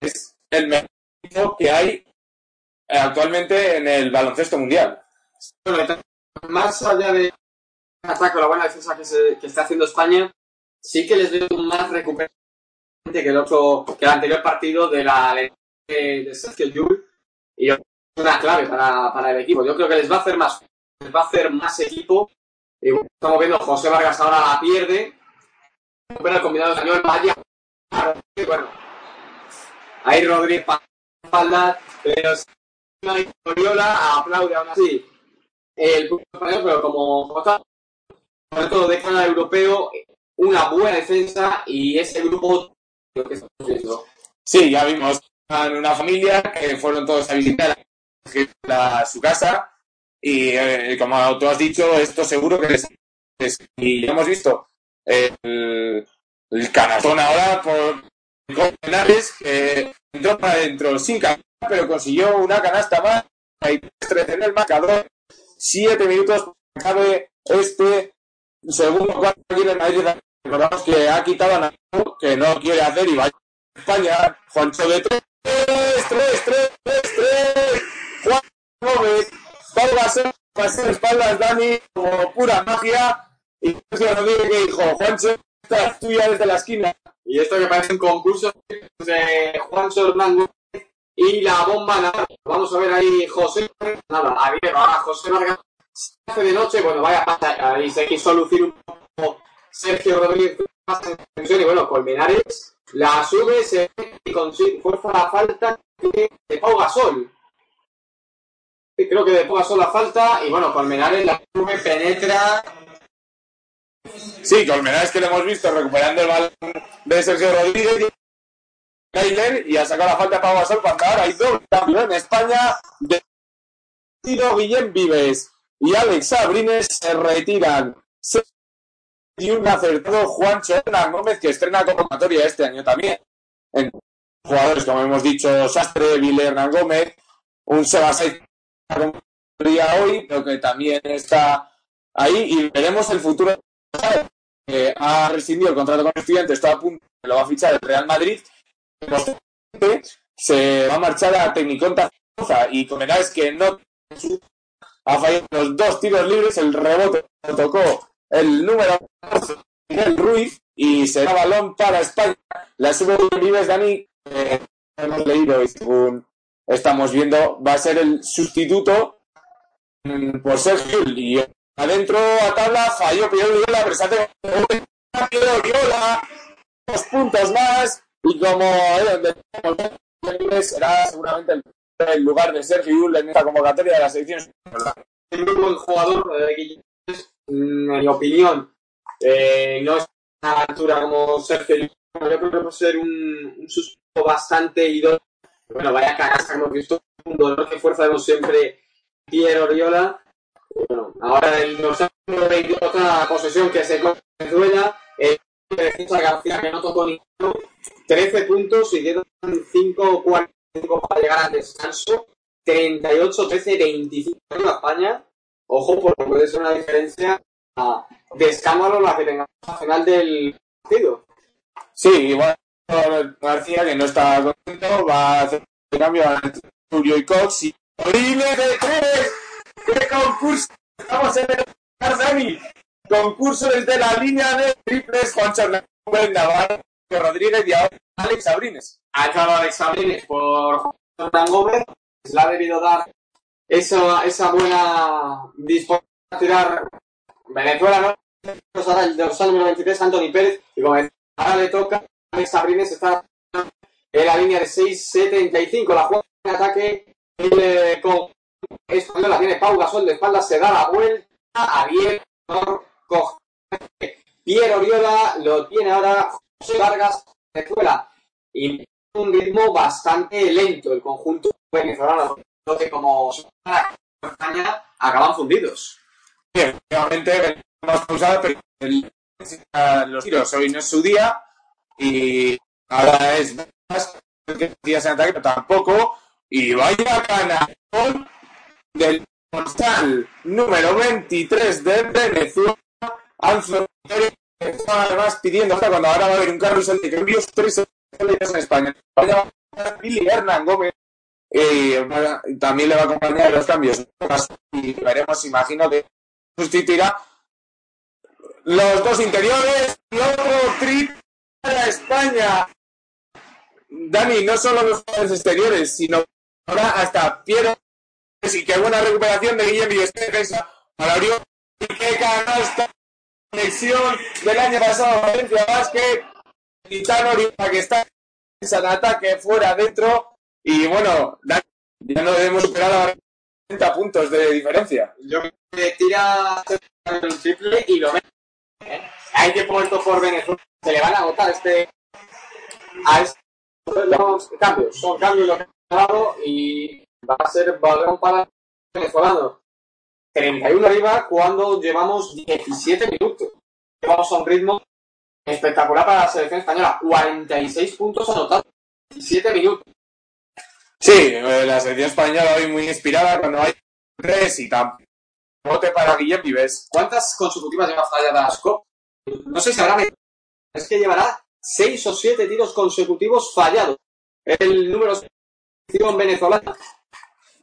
es el mejor que hay actualmente en el baloncesto mundial. Más allá de ataque o la buena defensa que, se, está haciendo España, sí que les veo más recuperante que el otro, que el anterior partido de la de, de Sergio Llull y es una clave para, para, el equipo. Yo creo que les va a hacer más, les va a hacer más equipo. Y estamos viendo José Vargas ahora la pierde, recupera el combinado español, vaya, bueno, ahí Rodríguez espalda, pero Oriola, aplaude aún así el público español, pero como Jota, todo dejan al europeo una buena defensa y ese grupo lo que estamos viendo. Sí, ya vimos una familia que fueron todos a visitar a su casa y eh, como tú has dicho, esto seguro que les y ya hemos visto el, el canastón ahora por Copenhagues, que entró para adentro sin canasta, pero consiguió una canasta más. Hay 13 en el marcador. Siete minutos cabe este segundo cuarto aquí en el Madrid. Recordamos que ha quitado a que no quiere hacer y va a España. Juancho de 3, 3, 3, 3, 3. Juan Gómez. Va a ser espaldas, Dani, como pura magia. Y no dice que dijo, Juancho, esta tuya desde la esquina. Y esto que parece un concurso de Juan Hernán y la bomba nada. Vamos a ver ahí José. Nada, a ver, ahora José Vargas. Se hace de noche, bueno, vaya pasa. Ahí se quiso lucir un poco Sergio Rodríguez y bueno, Colmenares la sube se y consigue fuerza la falta de Pau Gasol. Creo que de Pau Gasol la falta y bueno, Colmenares la sube, penetra. Sí, Colmenares que lo hemos visto recuperando el balón de Sergio Rodríguez y ha sacado la falta de Pau Gasol cuando ahora hay dos campeón en España de Guillem Vives y Alex Sabrines se retiran y un acertado Juancho Hernán Gómez que estrena convocatoria este año también. En jugadores, como hemos dicho, Sastre, Vile Hernán Gómez, un Sebasai hoy, pero que también está ahí y veremos el futuro. Eh, ha rescindido el contrato con estudiantes, está a punto, lo va a fichar el Real Madrid. Se va a marchar a Tecniconta y es que no ha fallado los dos tiros libres, el rebote tocó el número Ruiz y será balón para España. La sube Vives Dani, eh, hemos leído y según estamos viendo, va a ser el sustituto mm, por Sergio y adentro a tabla falló Piero Viola, presente Piero Viola, dos puntos más y como será seguramente el, lugar de Sergio Yul en esta convocatoria de la selección. Jugador, en mi opinión, eh, no es a la altura como Sergio. Yo creo que ser un, un bastante idóneo. Bueno, vaya canasta como que esto un dolor de fuerza vemos siempre Piero Oriola. Bueno, ahora el de otra posesión que se con Venezuela. Eh, defensa García que no tocó ni 13 puntos y quedan 5 45 para llegar al descanso. 38, 13, 25 en España ojo, porque puede ser una diferencia de escándalo la que tengamos al final del partido. Sí, igual García, que no está contento, va a hacer el cambio a Julio y Cox de tres. ¡Qué concurso! Estamos en el Dani. Concurso desde la línea de triples Juan Hernández Navarro, Rodríguez y ahora Alex Abrines. Entrado Alex Abrines por Juan Gómez. Le ha debido dar esa, esa buena disposición a tirar Venezuela, ¿no? Ahora el los años 93, Anthony Pérez, y como ahora le toca a Sabrines está en la línea de 6.75, la juega en ataque el, con española tiene Pau Gasol de espalda, se da la vuelta, abierto, coge Piero Oriola, lo tiene ahora José Vargas, Venezuela, y un ritmo bastante lento el conjunto venezolano que como España acaban fundidos. Sí, efectivamente, hemos pausado, pero los tiros hoy no es su día y ahora es más que días en ataque, pero tampoco. Y vaya canal del postal número 23 de Venezuela, Anthony está además pidiendo hasta cuando ahora va a haber un carrusel de cambios tres en España. Billy Hernán Gómez y también le va a acompañar los cambios y veremos, imagino que sustituirá los dos interiores y otro triple para España. Dani, no solo los exteriores, sino ahora hasta Piero y qué buena recuperación de Guillermo y este defensa para Orión y qué canasta conexión del año pasado Valencia Basket Titano que está en ataque fuera adentro y bueno, ya no debemos superar a 30 puntos de diferencia. Yo me tira el triple y lo mete. ¿eh? Hay que puesto por Venezuela. Se le van a agotar este. A los cambios. Son cambios los que han dado y va a ser balón para el venezolano. 31 arriba cuando llevamos 17 minutos. Llevamos a un ritmo espectacular para la selección española. 46 puntos anotados. 17 minutos. Sí, eh, la selección española hoy muy inspirada cuando hay tres y tampoco bote para Guillem Vives. ¿Cuántas consecutivas lleva falladas No sé si habrá... Es que llevará seis o siete tiros consecutivos fallados. El número en venezolana.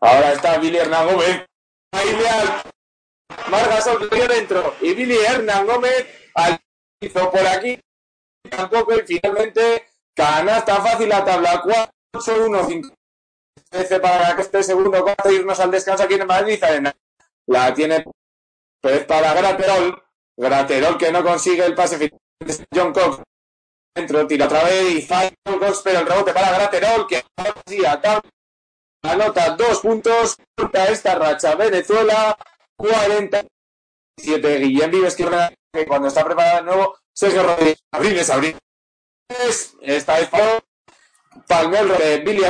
Ahora está Billy Hernán Gómez. Ideal. Vargas dentro. Y Billy Hernán Gómez al hizo por aquí. Tampoco y finalmente canasta fácil a tabla 4 1 5 13 para que esté segundo cuarto irnos al descanso aquí en Madrid. La tiene Pérez para Graterol. Graterol que no consigue el pase final de John Cox. Dentro, tira otra vez y falla Cox, pero el rebote para Graterol que sí, acá anota dos puntos. Corta esta racha Venezuela. 47. Guillem Vives que cuando está preparado de nuevo. Sergio Rodríguez. Abrines, Abrines. Esta vez Palmer de Billy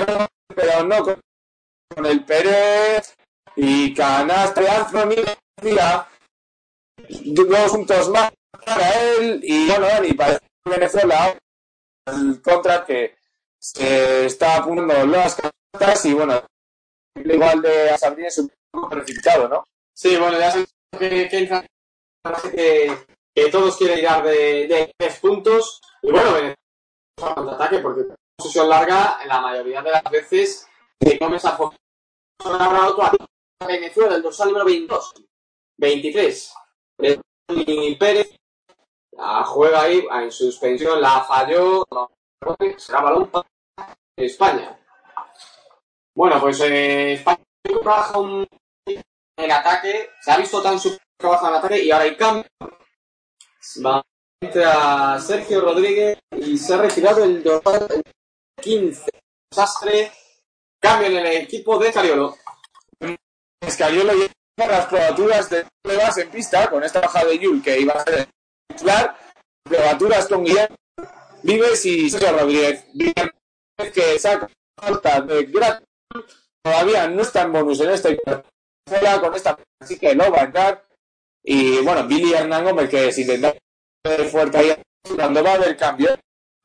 pero no con, el Pérez y canasta de Anthony García. Dos puntos más para él y bueno, y para Venezuela el contra que se está apuntando las y bueno, igual de Sabrina es un poco precipitado, ¿no? Sí, bueno, ya sé que, que, que, todos quieren ir de, de tres puntos y bueno, Venezuela contraataque porque posesión larga, la mayoría de las veces se come esa Venezuela, el dorsal número 22, 23. Pérez la juega ahí en suspensión, la falló, será balón para España. Bueno, pues eh, España trabaja un en ataque, se ha visto tan super trabaja en ataque y ahora hay cambio. Va a Sergio Rodríguez y se ha retirado el dorsal 15. Desastre. Cambio en el equipo de Cariolo. Escariolo lleva las probaturas de pruebas en pista con esta baja de Yul que iba a ser titular. Probaturas con Guillermo Vives y Sergio Rodríguez. Que saca falta de gran todavía no está en bonus en esta con esta así que no va a entrar. Y bueno, Billy Hernán Gómez que si intenta fuerte ahí cuando va a haber cambio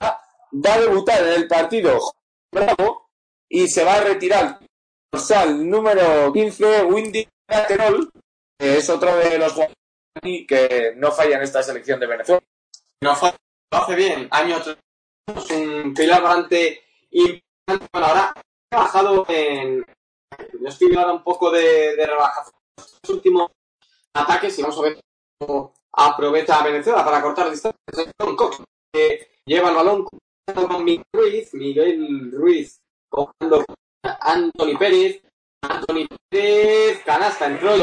va a debutar en el partido Bravo y se va a retirar dorsal número 15, Windy Laterol, que es otro de los jugadores que no falla en esta selección de Venezuela. No lo hace bien. Año un pilar bastante importante. Bueno, ahora ha bajado en. Yo estoy viendo un poco de, de los últimos ataques y vamos a ver cómo aprovecha Venezuela para cortar distancias. Que lleva el balón con Miguel Ruiz, Miguel Ruiz cogiendo a Anthony Pérez, Anthony Pérez, canasta, entró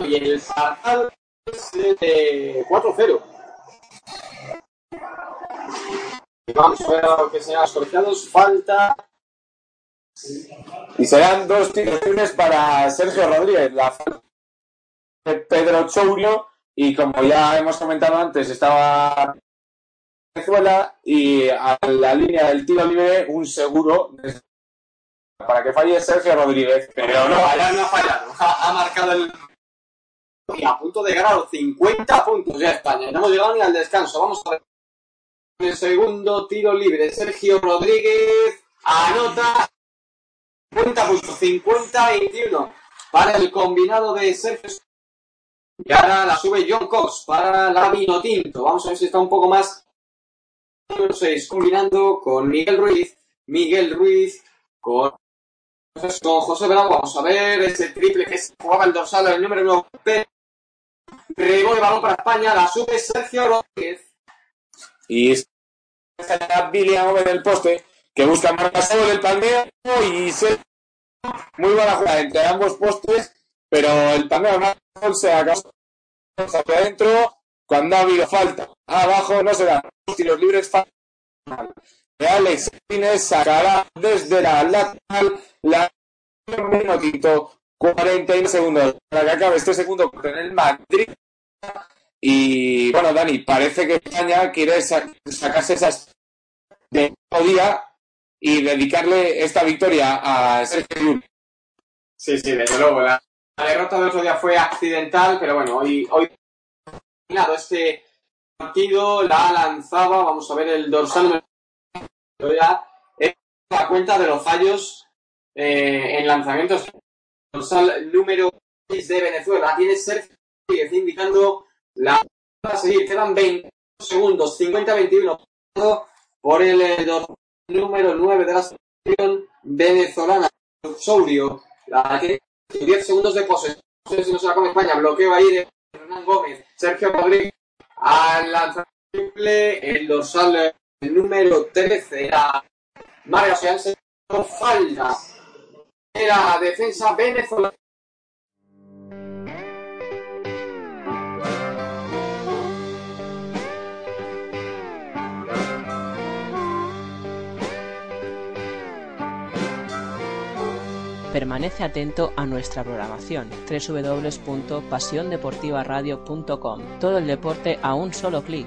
y el Sartal es de 4-0. Vamos a ver lo que sean los Falta. Y serán dos tiraciones para Sergio Rodríguez. La de Pedro Chourio. Y como ya hemos comentado antes, estaba Venezuela y a la línea del tiro libre un seguro para que falle Sergio Rodríguez. Pero no, allá no ha fallado. Ha, marcado el. Y a punto de ganar 50 puntos ya España. No hemos llegado ni al descanso. Vamos a ver. El segundo tiro libre. Sergio Rodríguez anota 50 puntos. 50-21 para el combinado de Sergio. Y ahora la sube John Cox para la Tinto. Vamos a ver si está un poco más número 6, combinando con Miguel Ruiz, Miguel Ruiz con, con José Bravo. Vamos a ver ese triple que se jugaba el dorsal, el número 9. Rebote balón para España, la sube Sergio Rodríguez. Y está Billy Gómez del poste, que busca más del palmeo y se... muy buena jugada entre ambos postes, pero el no se acabó hacia adentro cuando ha habido falta abajo no se dan los tiros libres. Alex Martínez sacará desde la lateral la minutito 41 segundos para que acabe este segundo en el Madrid. Y bueno, Dani, parece que España quiere sacarse esas de día y dedicarle esta victoria a Sergio Sí, sí, desde luego. La, derrota del otro día fue accidental, pero bueno, hoy, hoy este partido, la lanzaba, vamos a ver el dorsal la cuenta de los fallos eh, en lanzamientos. Dorsal número 6 de Venezuela tiene Sergio indicando la a seguir. Quedan 20 segundos, 50-21 por el eh, dorsal número 9 de la selección venezolana. Sourio, la tiene 10 segundos de posesión. Si no se la come España. Bloqueo ahí de Hernán Gómez. Sergio Rodríguez al lanzar el dorsal el número 13 era Mario Seanse, falda era defensa venezolana. Permanece atento a nuestra programación www.pasiondeportivaradio.com. Todo el deporte a un solo clic.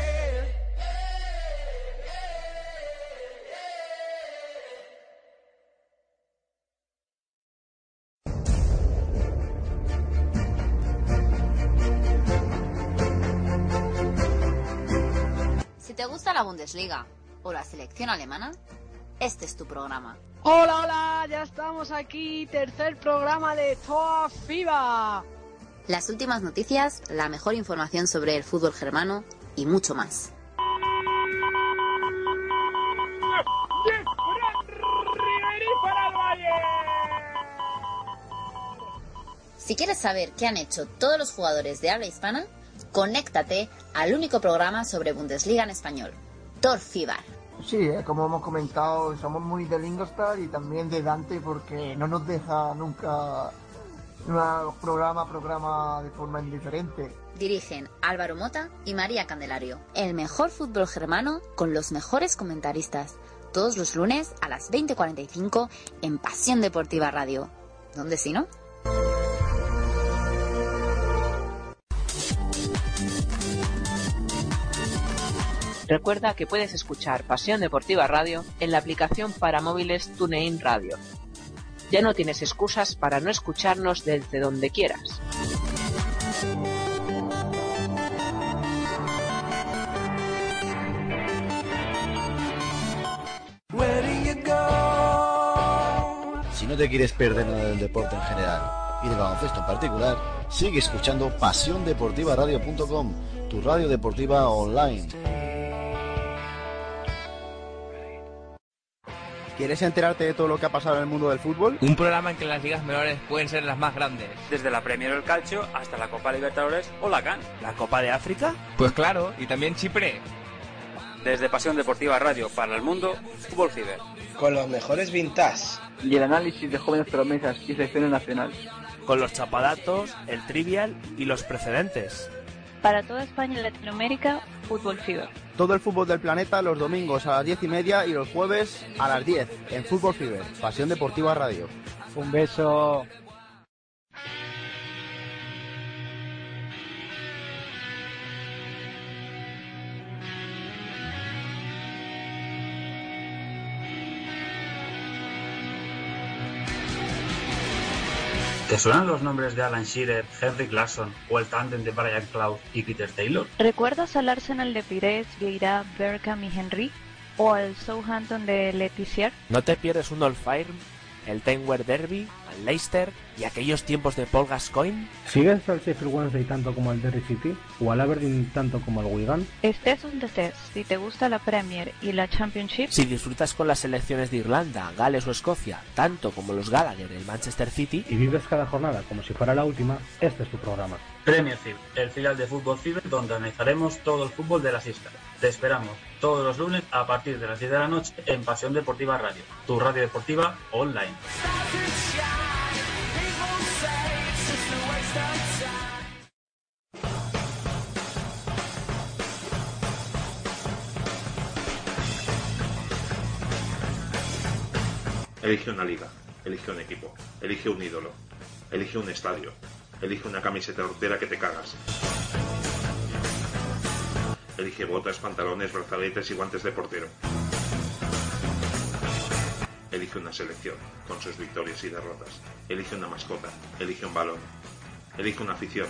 Bundesliga o la selección alemana, este es tu programa. Hola, hola, ya estamos aquí, tercer programa de Toa FIBA. Las últimas noticias, la mejor información sobre el fútbol germano y mucho más. Si quieres saber qué han hecho todos los jugadores de habla hispana, conéctate al único programa sobre Bundesliga en español, Tor Fibar. Sí, eh, como hemos comentado, somos muy de Lingostar y también de Dante porque no nos deja nunca un programa programa de forma indiferente. Dirigen Álvaro Mota y María Candelario. El mejor fútbol germano con los mejores comentaristas. Todos los lunes a las 20.45 en Pasión Deportiva Radio. ¿Dónde si no? Recuerda que puedes escuchar Pasión Deportiva Radio en la aplicación para móviles TuneIn Radio. Ya no tienes excusas para no escucharnos desde donde quieras. Si no te quieres perder nada del deporte en general y del baloncesto en particular, sigue escuchando pasiondeportivaradio.com, tu radio deportiva online. ¿Quieres enterarte de todo lo que ha pasado en el mundo del fútbol? Un programa en que las ligas menores pueden ser las más grandes. Desde la Premier el Calcio hasta la Copa Libertadores o la CAN. ¿La Copa de África? Pues claro, y también Chipre. Desde Pasión Deportiva Radio para el mundo, Fútbol Ciber. Con los mejores vintage. Y el análisis de jóvenes promesas y selecciones nacionales. Con los chapadatos, el trivial y los precedentes. Para toda España y Latinoamérica, Fútbol Fever. Todo el fútbol del planeta los domingos a las diez y media y los jueves a las 10 en Fútbol Fever, Pasión Deportiva Radio. Un beso. ¿Te suenan los nombres de Alan Shearer, Henry Clarkson o el tándem de Brian Cloud y Peter Taylor? ¿Recuerdas al Arsenal de Pires, Vieira, Berkham y Henry? ¿O al Southampton de Letizier? ¿No te pierdes un Old Firm el Tenwer Derby, al Leicester y aquellos tiempos de Paul Gascoigne? ¿Sigues al Sheffield Wednesday tanto como al Derry City o al Aberdeen tanto como al Wigan? Estés donde estés, si te gusta la Premier y la Championship, Si disfrutas con las selecciones de Irlanda, Gales o Escocia, tanto como los Gallagher del Manchester City, Y vives cada jornada como si fuera la última, este es tu programa. Premier Fever, el filial de Fútbol Fever donde analizaremos todo el fútbol de las islas. Te esperamos todos los lunes a partir de las 10 de la noche en Pasión Deportiva Radio, tu radio deportiva online. Elige una liga, elige un equipo, elige un ídolo, elige un estadio, elige una camiseta hortera que te cagas. Elige botas, pantalones, brazaletes y guantes de portero. Elige una selección, con sus victorias y derrotas. Elige una mascota, elige un balón. Elige una afición.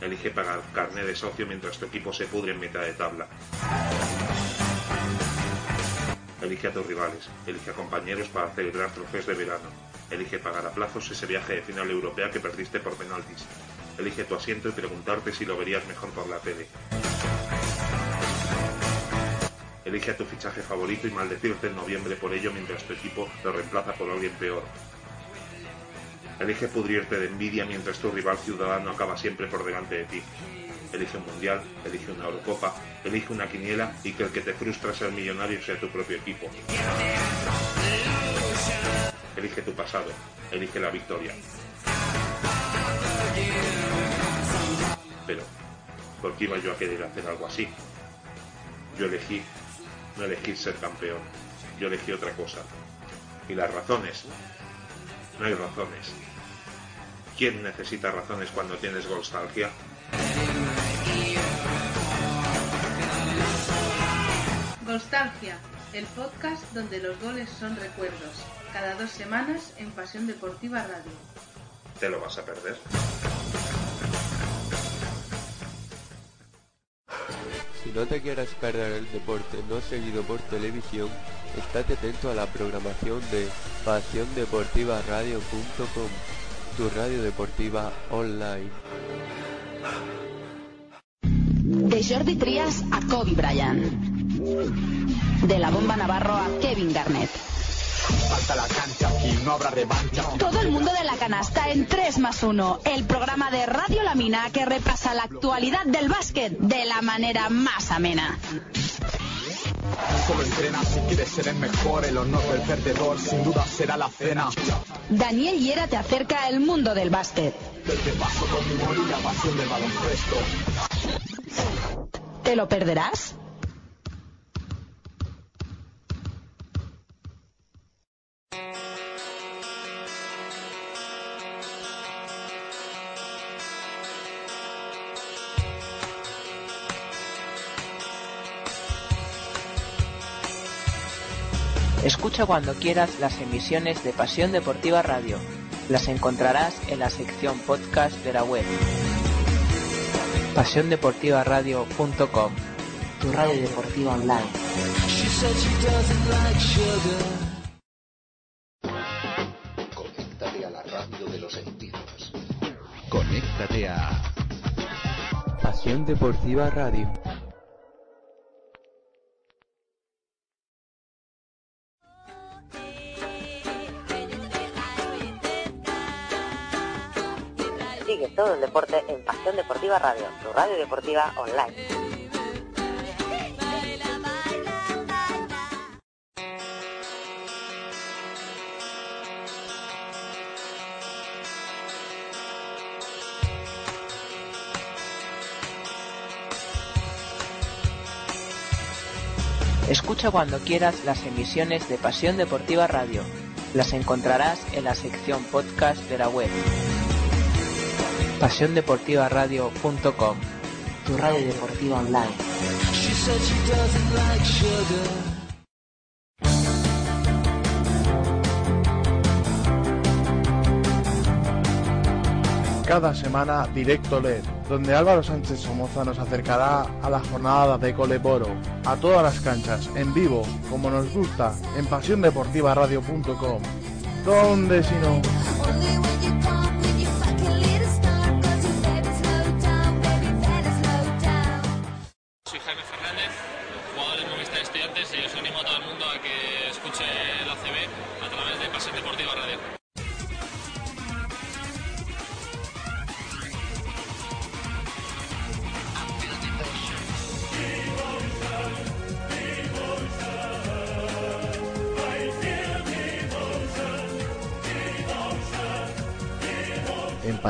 Elige pagar carne de socio mientras tu equipo se pudre en mitad de tabla. Elige a tus rivales, elige a compañeros para celebrar trofeos de verano. Elige pagar a plazos ese viaje de final europea que perdiste por penaltis. Elige tu asiento y preguntarte si lo verías mejor por la tele. Elige a tu fichaje favorito y maldecirte en noviembre por ello mientras tu equipo lo reemplaza por alguien peor. Elige pudrirte de envidia mientras tu rival ciudadano acaba siempre por delante de ti. Elige un mundial, elige una Eurocopa, elige una quiniela y que el que te frustra ser millonario sea tu propio equipo. Elige tu pasado, elige la victoria. Pero, ¿por qué iba yo a querer hacer algo así? Yo elegí no elegir ser campeón, yo elegí otra cosa. ¿Y las razones? No hay razones. ¿Quién necesita razones cuando tienes nostalgia? Nostalgia, el podcast donde los goles son recuerdos. Cada dos semanas en Pasión Deportiva Radio. ¿Te lo vas a perder? Si no te quieres perder el deporte no seguido por televisión, estate atento a la programación de pasiondeportivaradio.com, tu radio deportiva online. De Jordi Trias a Kobe Bryant. De la bomba Navarro a Kevin Garnett. Falta la cancha, aquí no habrá revancha. Todo el mundo de la canasta en 3 más 1, el programa de Radio La Mina que repasa la actualidad del básquet de la manera más amena. Solo entrena si quieres ser el mejor, el honor del perdedor sin duda será la cena. Daniel Hiera te acerca al mundo del básquet. Del que paso con mi humor y la pasión del baloncesto. ¿Te lo perderás? Escucha cuando quieras las emisiones de Pasión Deportiva Radio. Las encontrarás en la sección podcast de la web. PasiónDeportivaRadio.com Tu radio deportiva online. Conéctate a la radio de los sentidos. Conéctate a Pasión Deportiva Radio. Todo el deporte en Pasión Deportiva Radio, tu radio deportiva online. Escucha cuando quieras las emisiones de Pasión Deportiva Radio. Las encontrarás en la sección podcast de la web. PasiónDeportivaRadio.com Tu radio deportiva online. Cada semana Directo LED, donde Álvaro Sánchez Somoza nos acercará a la jornada de Coleboro, a todas las canchas, en vivo, como nos gusta, en pasiondeportivaradio.com. ¿Dónde si no?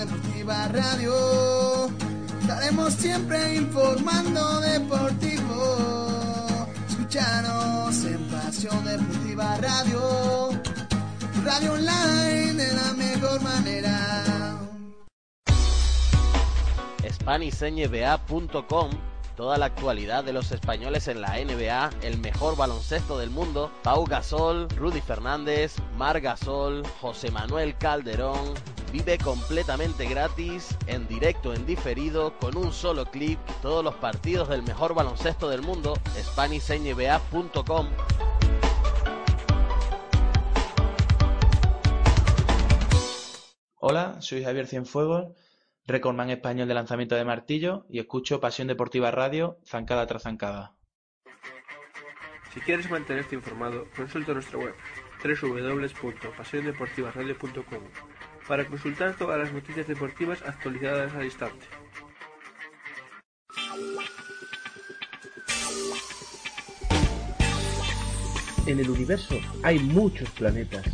Deportiva Radio. Estaremos siempre informando deportivo. En Pasión Radio. Radio online de la mejor manera. Toda la actualidad de los españoles en la NBA, el mejor baloncesto del mundo, Pau Gasol, Rudy Fernández, Mar Gasol, José Manuel Calderón. Vive completamente gratis, en directo, en diferido, con un solo clic, todos los partidos del mejor baloncesto del mundo, SpanishNBA.com. Hola, soy Javier Cienfuegos, recordman español de lanzamiento de martillo y escucho Pasión Deportiva Radio, zancada tras zancada. Si quieres mantenerte informado, consulta nuestra web www.pasiondeportivaradio.com para consultar todas las noticias deportivas actualizadas al instante. En el universo hay muchos planetas.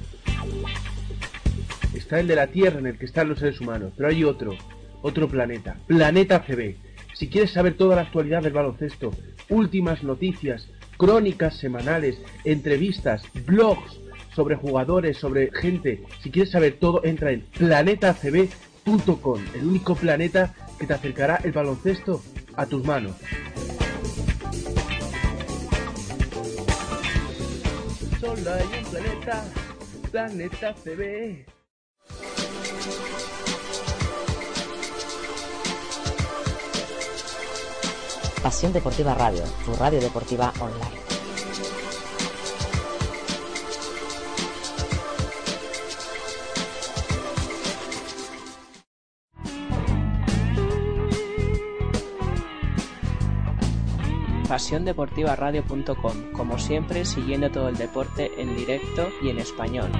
Está el de la Tierra en el que están los seres humanos, pero hay otro, otro planeta, Planeta CB. Si quieres saber toda la actualidad del baloncesto, últimas noticias, crónicas semanales, entrevistas, blogs sobre jugadores, sobre gente, si quieres saber todo, entra en planetacb.com, el único planeta que te acercará el baloncesto a tus manos. Solo hay un planeta, Planeta CB. Pasión Deportiva Radio, tu radio deportiva online. pasiondeportivaradio.com, como siempre siguiendo todo el deporte en directo y en español.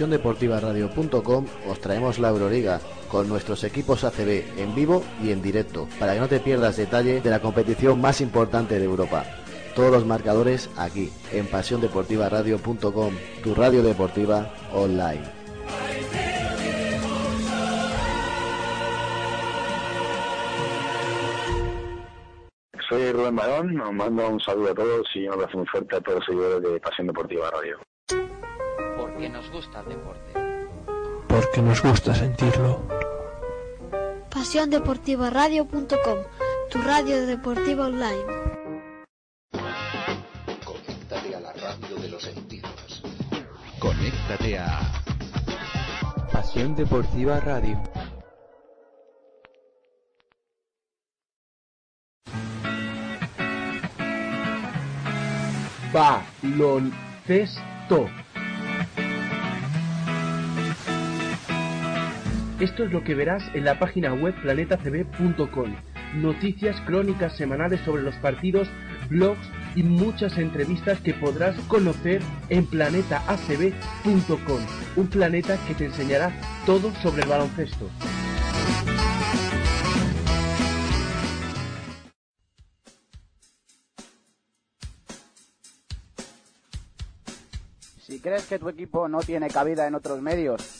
pasiondeportivaradio.com os traemos la Euroliga con nuestros equipos ACB en vivo y en directo para que no te pierdas detalle de la competición más importante de Europa. Todos los marcadores aquí en pasiondeportivaradio.com, tu radio deportiva online. Soy Rubén Barón, nos mando un saludo a todos y un abrazo muy fuerte a todos los seguidores de Pasión Deportiva Radio. Porque nos gusta el deporte. Porque nos gusta sentirlo. PasiónDeportivaRadio.com, tu radio deportiva online. Conéctate a la radio de los sentidos. Conéctate a Pasión Deportiva Radio. baloncesto. Esto es lo que verás en la página web planetacb.com. noticias crónicas semanales sobre los partidos, blogs y muchas entrevistas que podrás conocer en planetaacb.com, un planeta que te enseñará todo sobre el baloncesto. Si crees que tu equipo no tiene cabida en otros medios,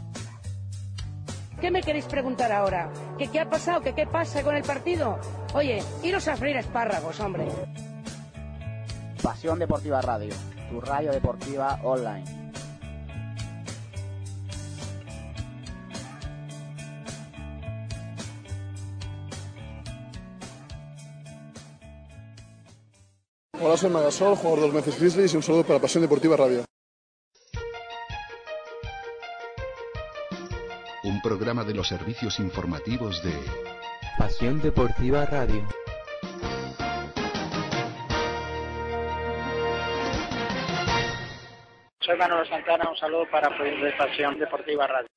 ¿Qué me queréis preguntar ahora? ¿Que qué ha pasado? ¿Que qué pasa con el partido? Oye, iros a freír espárragos, hombre. Pasión Deportiva Radio, tu radio deportiva online. Hola, soy Magasol, jugador de los Memphis Grizzlies y un saludo para Pasión Deportiva Radio. Un programa de los servicios informativos de Pasión Deportiva Radio. Soy Manuel Santana, un saludo para de Pasión Deportiva Radio.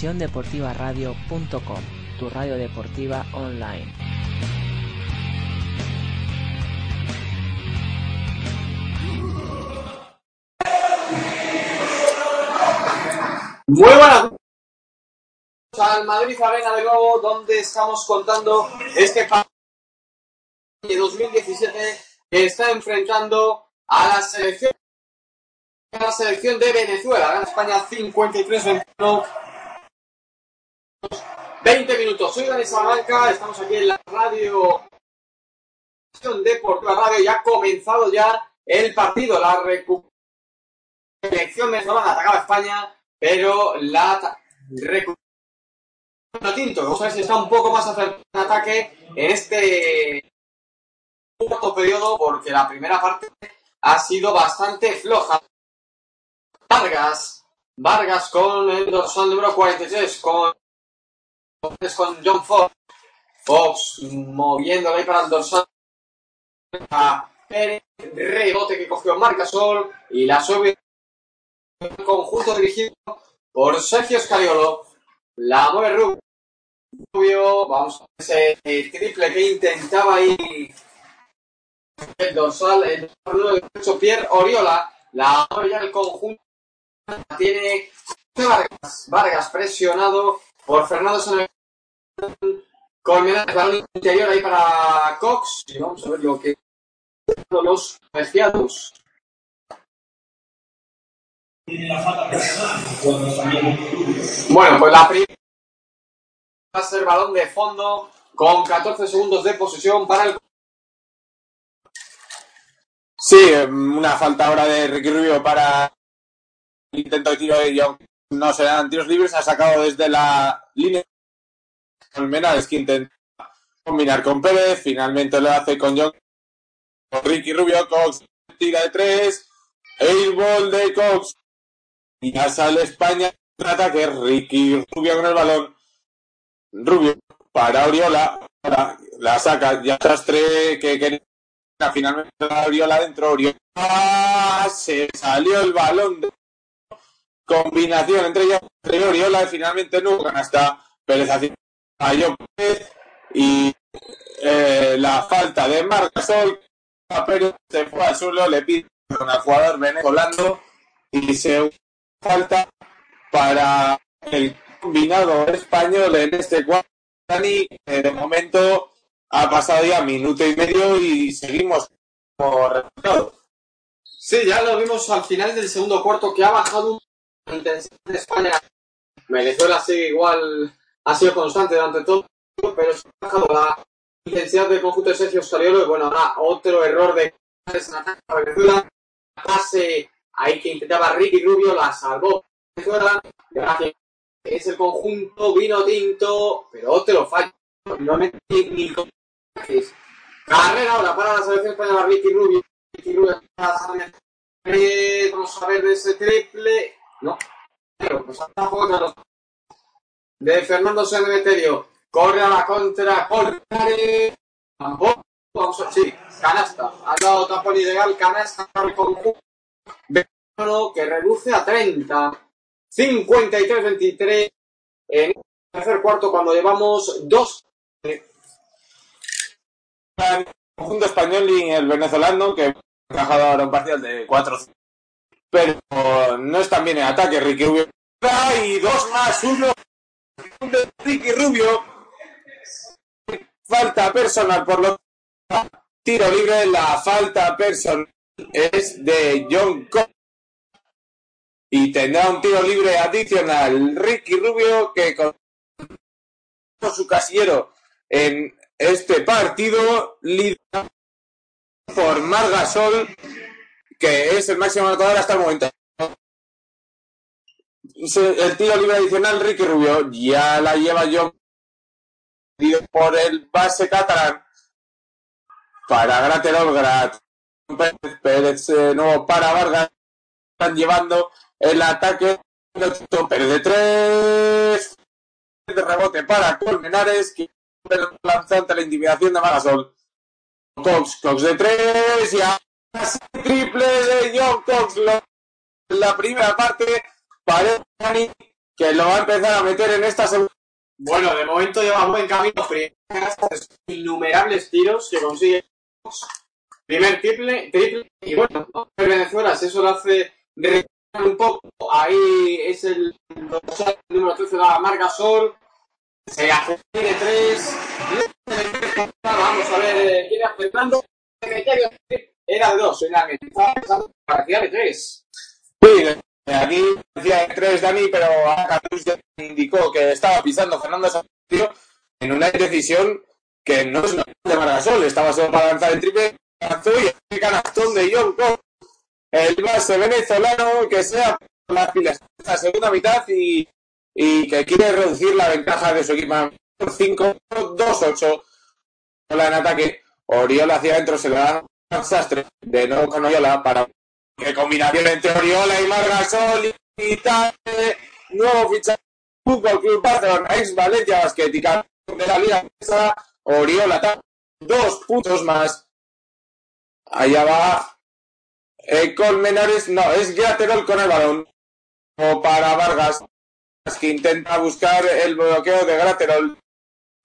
pasiondeportivaradio.com, tu radio deportiva online. Muy buenas al Madrid Arena de nuevo, donde estamos contando este partido de 2017 que está enfrentando a la selección a la selección de Venezuela. Gana España 53-21. 20 minutos. Soy Dani Salamanca, estamos aquí en la radio Deportiva Radio. Ya ha comenzado ya el partido, la recuperación venezolana atacaba a España, pero la recuperación tinto. Vamos a ver si está un poco más acertado en ataque en este cuarto periodo, porque la primera parte ha sido bastante floja. Vargas, Vargas con el dorsal número 46, con, con John Fox. Fox moviéndole ahí para el dorsal. A Pérez, rebote que cogió Marcasol y la sube el conjunto dirigido por Sergio Scariolo. La mueve Rubio. Vamos a ver ese triple que intentaba ahí el dorsal, el número 18, Pierre Oriola. La mueve ya el conjunto. Tiene Vargas. Vargas presionado por Fernando Sanabria. Colmenares, balón interior ahí para Cox. Y vamos a ver lo que los colegiados. Bueno, pues la primera va a ser balón de fondo con 14 segundos de posesión para el. Sí, una falta ahora de Ricky Rubio para el intento de tiro y aunque no se dan tiros libres, ha sacado desde la línea Colmenares que intenta combinar con Pérez, finalmente lo hace con John con Ricky Rubio, Cox tira de tres, airball de Cox ya sale España ataque, Ricky Rubio con el balón, Rubio para Oriola, ahora la saca, ya sastre que finalmente la Oriola dentro, Oriola se salió el balón de combinación entre ella entre Oriola y finalmente no canasta Pérez a Pérez y eh, la falta de Marcasol a Pérez se fue al suelo le pide al jugador venezolano y se falta para el combinado español en este cuarto. Dani que de momento ha pasado ya minuto y medio y seguimos como resultado. Sí, ya lo vimos al final del segundo cuarto que ha bajado la intensidad de España. Venezuela sigue igual, ha sido constante durante todo, pero se ha bajado la intensidad del conjunto de Sergio Scariolo y bueno, ahora otro error de a Venezuela, pase ahí que intentaba Ricky Rubio, la salvó. Venezuela, es el conjunto vino tinto, pero otro fallo, no me ni Carrera ahora para la selección española Ricky Rubio. Ricky Rubio vamos a ver de ese triple. No. Pero, pues tampoco de Fernando Semeterio. Corre a la contra, corre. Tampoco. Vamos a sí, canasta. Ha dado tapón ilegal, canasta el conjunto. Que reduce a 30. 53-23 en el tercer cuarto cuando llevamos dos. el conjunto español y el venezolano que ha encajado ahora un parcial de 4 pero no están bien en ataque Ricky Rubio. Y dos más uno. De Ricky Rubio. Falta personal por lo tiro libre la falta personal es de John Cox y tendrá un tiro libre adicional Ricky Rubio que con su casillero en este partido liderado por Margasol que es el máximo anotador hasta el momento. El tiro libre adicional Ricky Rubio ya la lleva John por el base catalán. Para Graterol Grat Pérez, de nuevo para Vargas. Están llevando el ataque Pérez de tres. De rebote para Colmenares que lanzó ante la intimidación de Magasol. Cox, Cox de tres y triple de John Cox la primera parte para que lo va a empezar a meter en esta segunda Bueno, de momento lleva buen camino. Innumerables tiros que consigue. Primer triple, triple. Y bueno, el Venezuela, si eso lo hace un poco. Ahí es el número 13 de la marca Sol. Se hace de tres. Vamos a ver eh, quién era Fernando. Era de dos, era que estaba pensando parecía de tres. Sí, aquí decía de tres Dani, pero Carlos ya indicó que estaba pisando Fernando Santillo en una decisión que no es normal de Margasol, estaba solo para lanzar el triple, y el canastón de John Cox, el base venezolano que sea por las pilas en la segunda mitad y, y que quiere reducir la ventaja de su equipo. 5-2-8 Oriola en ataque, Oriola hacia adentro se le da un sastre de nuevo con Oriola para que combinación entre Oriola y Margasol y tal, nuevo fichaje Fútbol Club Barcelona, ex Valencia Basket y de la Liga Oriola dos puntos más. Allá va eh, Colmenares, no, es Graterol con el balón. O para Vargas, que intenta buscar el bloqueo de Graterol.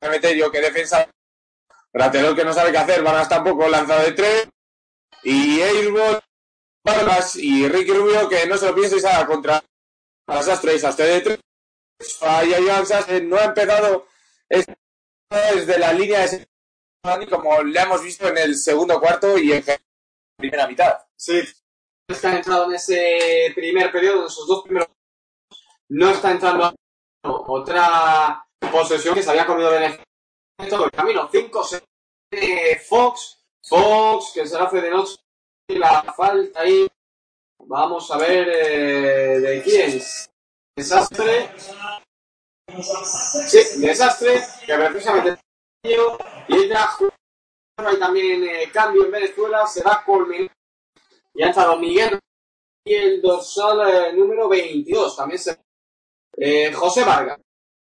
Cementerio que defensa. Graterol que no sabe qué hacer, Vargas tampoco, lanzado de tres. Y Airball, Vargas y Ricky Rubio que no se lo piensa y se haga contra a Sastre y Sastre de tres. Joan Sastre, no ha empezado desde la línea de como le hemos visto en el segundo cuarto y en la primera mitad. Sí, está entrado en ese primer periodo, en esos dos primeros. No está entrando otra posesión que se había comido en el camino. 5 de Fox. Fox, que se la hace de noche. La falta ahí. Vamos a ver eh, de quién. Desastre. Sí, desastre. Que precisamente. Y ya hay también eh, cambio en Venezuela. Se va Colmen. Y ha entrado Miguel y el dorsal eh, número 22. También se. Eh, José Vargas.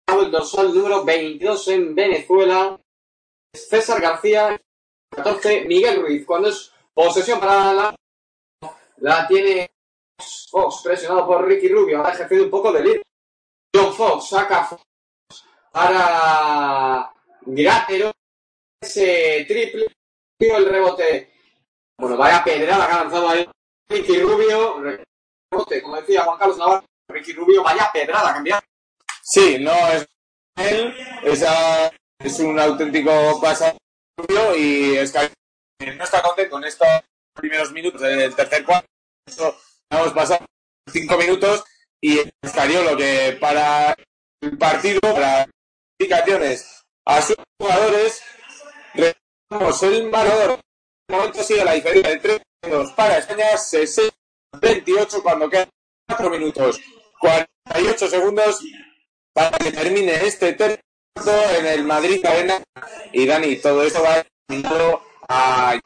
El dorsal número 22 en Venezuela. César García. 14. Miguel Ruiz. Cuando es posesión para la. La tiene Fox, presionado por Ricky Rubio. Ha ejercido un poco de líder. John Fox saca para Gratero. Ese triple. El rebote. Bueno, vaya pedrada que ha lanzado ahí Ricky Rubio. Rebote, como decía Juan Carlos Navarro. Ricky Rubio, vaya pedrada ha cambiado. Sí, no es él, esa es un auténtico paso y que no está contento con estos primeros minutos del tercer cuarto. Hemos pasado cinco minutos y Escariolo que para el partido, para indicaciones a sus jugadores, el marcador. De momento sigue la diferencia de 3 2 para España, 60-28 cuando quedan 4 minutos, 48 segundos para que termine este tercio en el Madrid Arena. Y Dani, todo esto va a,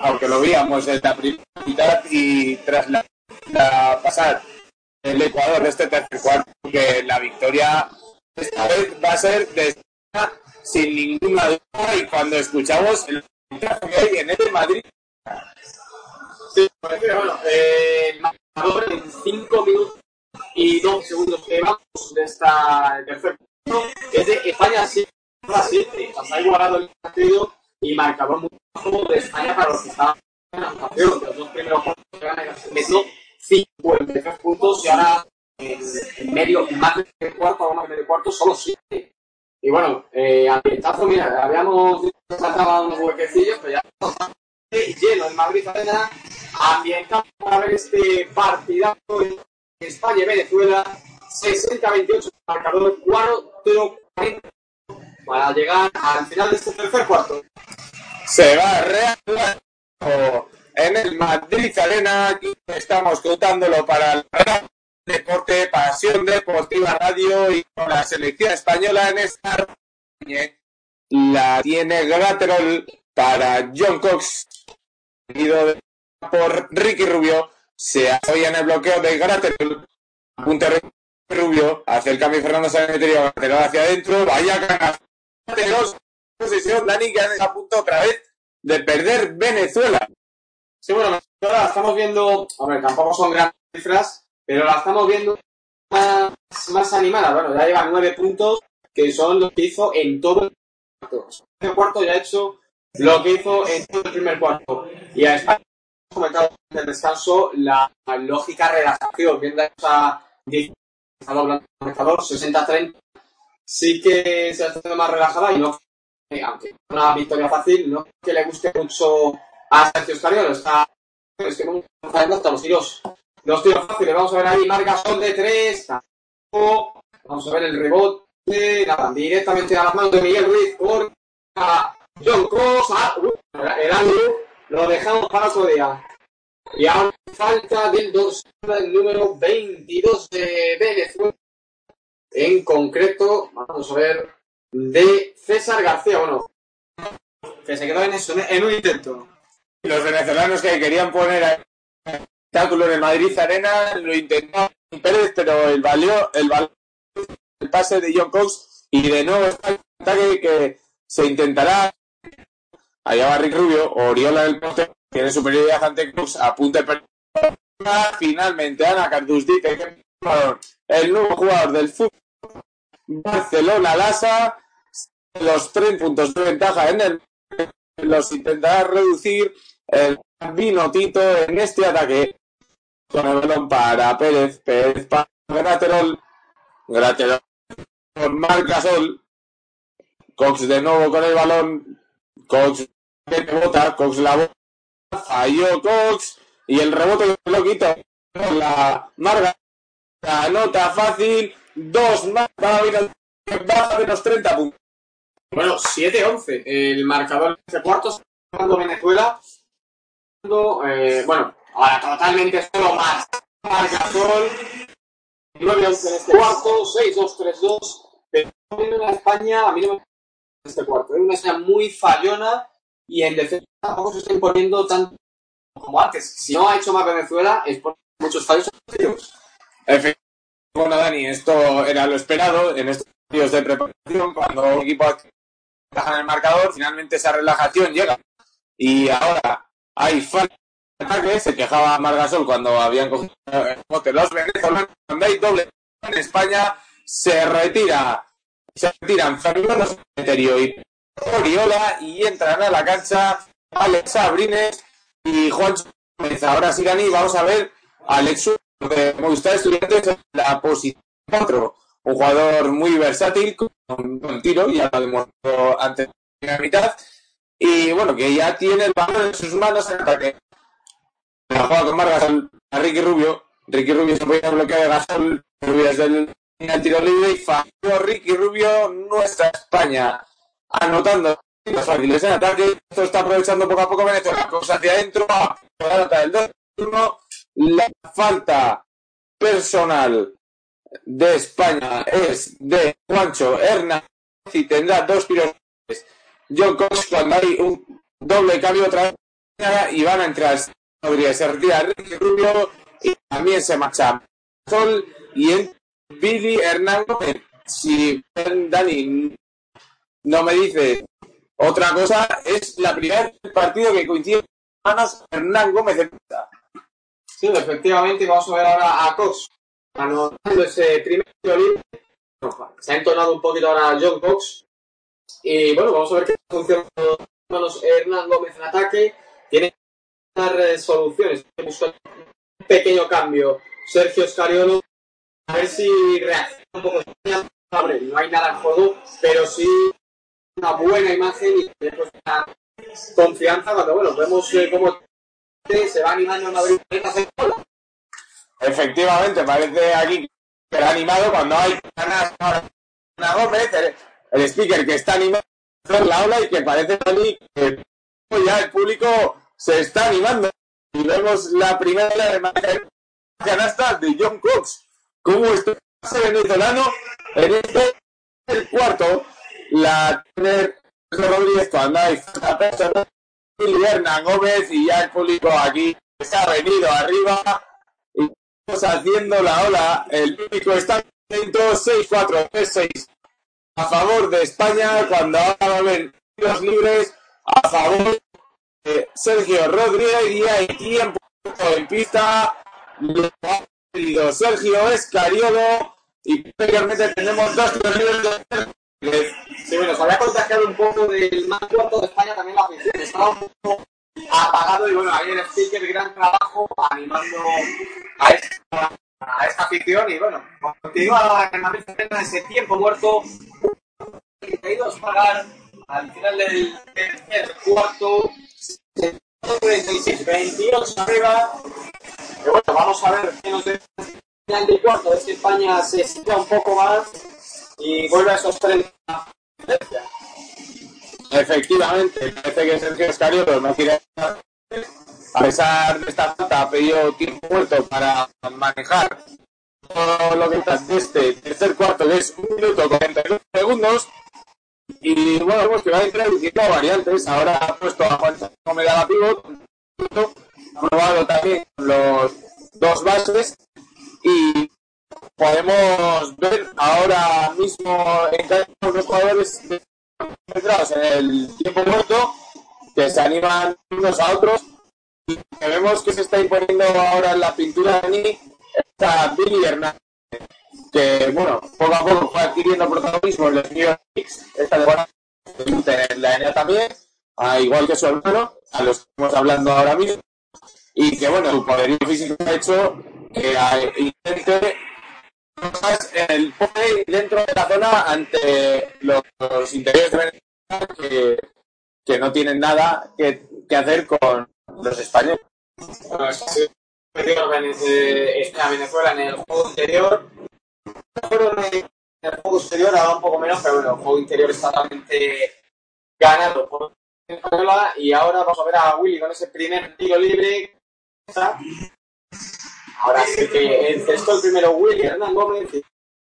aunque lo veíamos en la primera mitad y tras la, la pasar el Ecuador de este tercer cuarto, que la victoria esta vez va a ser de sin ninguna duda y cuando escuchamos el que hay en el Madrid Sí, bueno, eh, en 5 minutos y 2 segundos que vamos de esta tercer punto es de España 7 a 7. O sea, igualado el partido y marcador muy bajo de España para los que estaban. De los dos primeros puntos que ganan, metió 53 puntos y ahora en, en medio, más de cuarto, más de medio cuarto, solo 7. Y bueno, eh, mira, habíamos saltado unos huequecillos, pero ya lleno en Madrid Arena, ambientado para ver este partidazo en España y Venezuela, 60-28 marcador, 4 40 para llegar al final de este tercer cuarto. se va a reanudar en el Madrid Arena. Aquí estamos contándolo para el deporte, Pasión Deportiva Radio y con la selección española en esta la tiene Graterol para John Cox, seguido por Ricky Rubio. Se apoya en el bloqueo de Graterol. Ricky Rubio hacia el cambio Fernando Sanemeterio. Graterol hacia adentro. Vaya. Graterol, posición Dani que a punto otra vez de perder Venezuela. Sí, bueno, la estamos viendo, hombre, tampoco son grandes cifras, pero la estamos viendo más, animada. Bueno, ya lleva nueve puntos, que son los que hizo en todo el cuarto. En el cuarto ya ha hecho lo que hizo en todo el primer cuarto. Y a España, comentado en el descanso, la lógica relajación, viendo esa marcador 60-30, sí que se ha estado más relajada y no, eh, aunque una victoria fácil, no que le guste mucho a Sergio Escariolo, está, es que en los tiros, los tiros fáciles, vamos a ver ahí, marca son de tres, tampoco, vamos a ver el rebote, nada, directamente a las manos de Miguel Ruiz por a John Cross, ah, uh, el ángulo, lo dejamos para otro día. Y ahora falta del dos, el número 22 de Venezuela, en concreto, vamos a ver, de César García, bueno, que se quedó en eso, en un intento. Los venezolanos que querían poner a espectáculo en el Madrid Arena lo intentaron Pérez, pero el valió el, el pase de John Cox y de nuevo está el ataque que se intentará. Allá va Rubio, Oriola del poste, tiene superioridad ante Cox, apunte Finalmente, Ana Cardus dice que el nuevo jugador del fútbol Barcelona Lasa, los tres puntos de ventaja en el los intentará reducir el vino Tito en este ataque. Con el balón para Pérez, Pérez para Graterol, Graterol con Marcasol, Cox de nuevo con el balón, Cox que bota, Cox la bota, falló Cox y el rebote lo quita la Marga, la nota fácil, dos más para baja menos 30 puntos. Bueno, 7-11. El marcador de este cuarto, ganando Venezuela. Eh, bueno, ahora totalmente solo más. Marcador 9-11 en este cuarto, 6-2-3-2. Pero viendo una España, a mí no me gusta este cuarto. Es una España muy fallona y en defensa tampoco se está imponiendo tanto como antes. Si no ha hecho más Venezuela, es por muchos fallos. Bueno, Dani, esto era lo esperado en estos partidos de preparación cuando un equipo en el marcador, finalmente esa relajación llega. Y ahora hay falta se quejaba Margasol cuando habían cogido el los venezolanos, cuando hay doble en España, se retira, se retiran Fernando Cementerio y Oriola y entran a la cancha Alex Sabrines y Juan Gómez. Ahora sí, Dani, vamos a ver a Alex de Movistar Estudiantes en la posición 4 un jugador muy versátil, con un tiro, ya lo demostró antes de la mitad, y bueno, que ya tiene el balón en sus manos en ataque. La juega con Vargas a Ricky Rubio, Ricky Rubio se podía bloquear de Gasol, Rubio desde el el tiro libre y falló Ricky Rubio, nuestra España, anotando los fáciles en ataque. Esto está aprovechando poco a poco Venezuela. Cosa hacia adentro, nota del 2-1. La falta personal de España es de Juancho Hernández y tendrá dos tiros. John Cox cuando hay un doble cambio otra vez y van a entrar podría ser retira Ricky Rubio y también se marcha Sol y en Billy Hernán Gómez. Si Dani no me dice otra cosa, es la primera partido que coincide con Hernán Gómez de puta. Sí, efectivamente, vamos a ver ahora a Cox anotando ese primer tiro libre. Se ha entonado un poquito ahora John Cox. Y bueno, vamos a ver qué funciona Hernán Gómez en ataque. Tiene dar eh, soluciones. un pequeño cambio. Sergio Scariolo a ver si reacciona un poco. No hay nada en juego, pero sí una buena imagen y después una confianza cuando bueno, vemos eh, cómo se va animando en Madrid. Efectivamente, parece aquí que ha animado cuando hay Ana Gómez, el, el, speaker que está animando la ola y que parece que ya el público se está animando. Y vemos la primera de canasta de John Cox cómo está el venezolano en este el cuarto la tiene Rodríguez cuando hay y Hernán Gómez y ya el público aquí se ha venido arriba y estamos haciendo la ola. El público está dentro 6-4 3-6 a favor de España cuando ahora haber tiros libres a favor de Sergio Rodríguez y hay tiempo en pista. Querido Sergio Escariolo y posteriormente tenemos dos libres de Sí, bueno, se había contagiado un poco del más cuarto de España también la afición. Estaba un poco apagado y bueno, ahí el speaker, gran trabajo animando a esta, a afición y bueno, continúa en en ese tiempo muerto. 32 pagar al final del tercer cuarto. 36, 28 arriba. Pero bueno, vamos a ver qué nos deja final del cuarto. Es que España se estira un poco más y vuelve a esos 30. Efectivamente, parece que Sergio Escariolo no quiere. A pesar de esta falta, ha pedido tiempo muerto para manejar todo lo que está de este tercer cuarto, que es un minuto 42 segundos. Y bueno, vemos que va a distinto variantes. Ahora ha puesto a Juan Gómez a la pivot, probado también los dos bases y podemos ver ahora mismo en cada uno de los jugadores centrados en el tiempo muerto que se animan unos a otros. Y que vemos que se está imponiendo ahora en la pintura de Nini está Billy Hernández que bueno, poco a poco fue adquiriendo protagonismo en los New Knicks. Esta temporada en la NBA también, a igual que su hermano, a los que estamos hablando ahora mismo, y que bueno, su poderío físico ha hecho que intente en el poder dentro de la zona ante los, interiores de que, que, no tienen nada que, que hacer con los españoles. Es Venezuela en el juego interior. Juego ahora un poco menos, pero bueno, el juego interior es totalmente ganado por Venezuela. Y ahora vamos a ver a Willy con ese primer tiro libre. Ahora sí que encestó el primero Willy Hernán Gómez,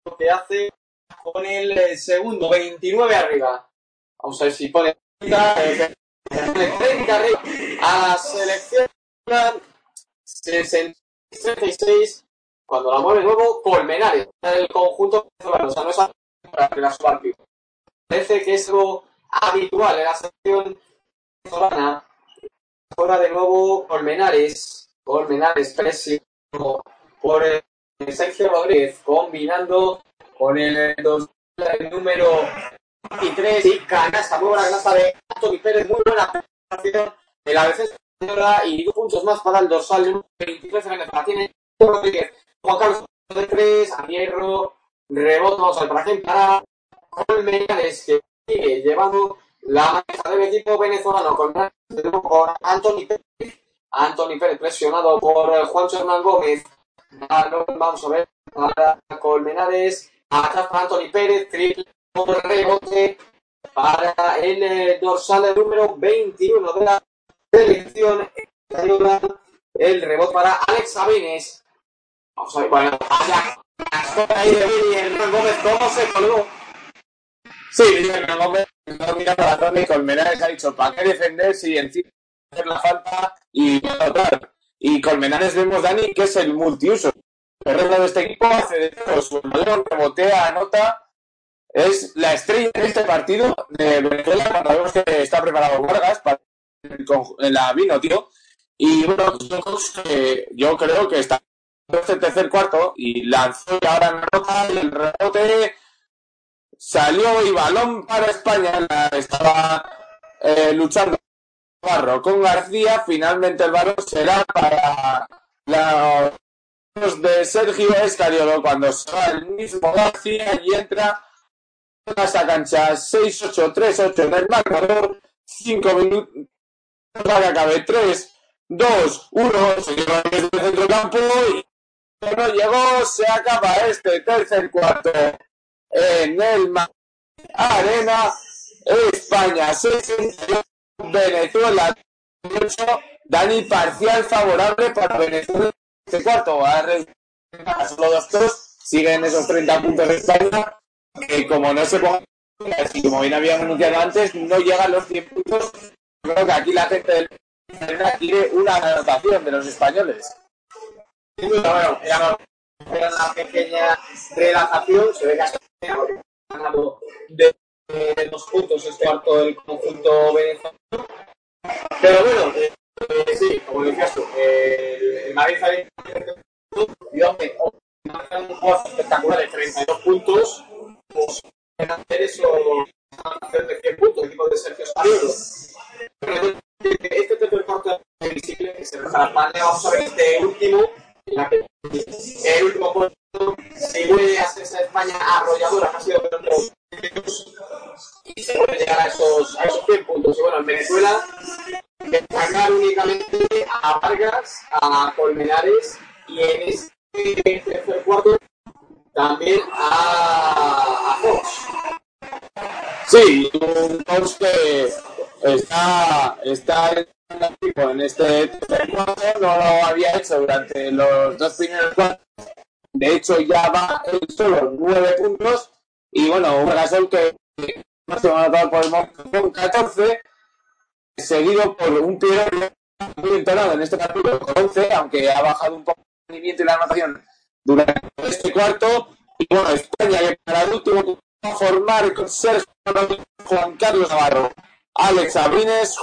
lo que hace con el segundo, 29 arriba. Vamos a ver si pone 30 arriba. A la selección 66 cuando la mueve nuevo Colmenares. El conjunto o sea no es para su partido parece que es algo habitual en la selección venezolana. Ahora de nuevo Colmenares. Colmenares presión por Sergio Rodríguez, combinando con el, el número 23 y canasta, muy buena canasta de Anthony Pérez, muy buena participación de la defensa y dos puntos más para el dorsal número 23 Venezuela. Tiene Rodríguez, Juan Carlos de 3, a Hierro, rebote, vamos al para para Colmenares, que sigue llevando la mesa del equipo venezolano con, con Anthony Pérez Anthony Pérez presionado por Juan Hernán Gómez. vamos a ver, para Colmenares, atrás para Anthony Pérez, triple rebote para el eh, dorsal número 21 de la selección. El rebote para Alex Sabines. Vamos a ver, bueno, vaya, ahí de Billy Hernán Gómez, ¿cómo se colgó? Sí, Hernán Gómez no mirando la zona y Colmenares ha dicho, ¿para qué defender si encima hacer la falta y anotar? Y Colmenares vemos, Dani, que es el multiuso. El resto de este equipo hace de todo, su balón, rebotea, anota es la estrella de este partido de Venezuela cuando vemos que está preparado Vargas para la vino, tío. Y bueno, que yo creo que está en este tercer cuarto y lanzó y ahora nota el rebote salió y balón para España. Estaba eh, luchando Barro con García. Finalmente el balón será para los de Sergio Escariolo cuando va el mismo García y entra a esta cancha 6-8-3-8 en el marcador, 5 minutos para que acabe 3, 2, 1, se lleva desde el centro campo y no llegó, se acaba este tercer cuarto en el Arena, España 68, Venezuela 8, Dani parcial favorable para Venezuela este cuarto, a solo dos dos, siguen esos 30 puntos de España que como no se ponga, así como bien habíamos anunciado antes, no llegan los 100 puntos. Creo que aquí la gente del quiere una anotación de los españoles. bueno, era, una pequeña relajación, se ve que ha de, de dos puntos este cuarto del conjunto venezolano. Pero bueno, eh, eh, sí, como decías tú, eh, el, Madrid y hombre, un juego espectacular de 32 puntos pues, hacer eso, hacer de 100 puntos, el equipo de Sergio. Pero este tercer cuarto es visible que se para vamos a ver este último, el último puesto, si puede hacerse España arrolladora, ha sido y se puede llegar a esos, a esos 100 puntos. Y bueno, en Venezuela, destacar únicamente a Vargas, a Colmenares y en este tercer cuarto también a, a Fox. Sí, que está, está en este cuarto, no lo había hecho durante los dos primeros cuartos. De hecho, ya va en solo nueve puntos. Y bueno, un Gasol que no se va a anotar por el momento con 14, seguido por un Piero muy entonado en este capítulo con 11, aunque ha bajado un poco el rendimiento y la anotación durante este cuarto. Y bueno, España que para el último formar con Sergio Juan Carlos Navarro, Alex Abrines,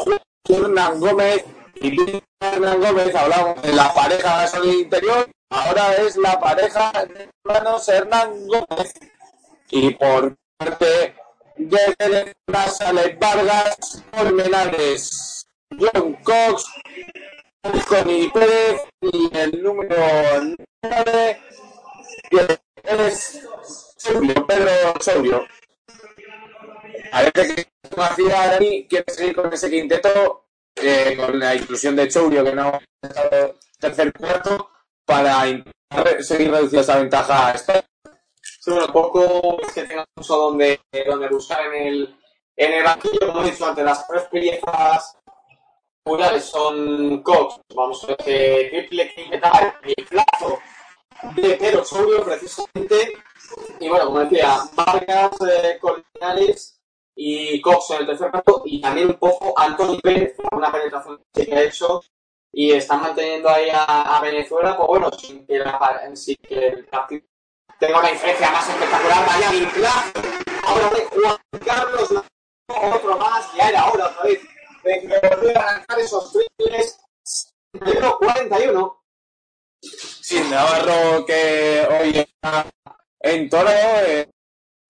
Hernán Gómez y Hernán Gómez. Hablamos de la pareja de interior. Ahora es la pareja de hermanos Hernán Gómez. Y por parte de sale Vargas, Colmenares, John Cox, Connie Pérez y el número 9 es Sobrio, Pedro Sobrio. A qué hacía Dani, quiere seguir con ese quinteto, eh, con la inclusión de Chourio, que no ha estado tercer cuarto, para seguir reduciendo esa ventaja. Sí, bueno, poco que tenga mucho donde, donde buscar en el, en el banquillo, como he dicho antes, las tres piezas populares son Cox, vamos a ver, que triple quintetal y plazo de Pedro Sobrio, precisamente. Y bueno, como decía, Vargas, eh, Cox en el tercer cuarto. Y también un poco Antonio Pérez, una penetración que ha hecho. Y están manteniendo ahí a, Venezuela, pues bueno, sin que, el partido tenga una diferencia más espectacular. Vaya Vinclazo. Ahora de Juan Carlos, otro más. Ya era hora otra vez de que volviera a lanzar esos triples. 41 Sí, Navarro que hoy está en Toro, eh,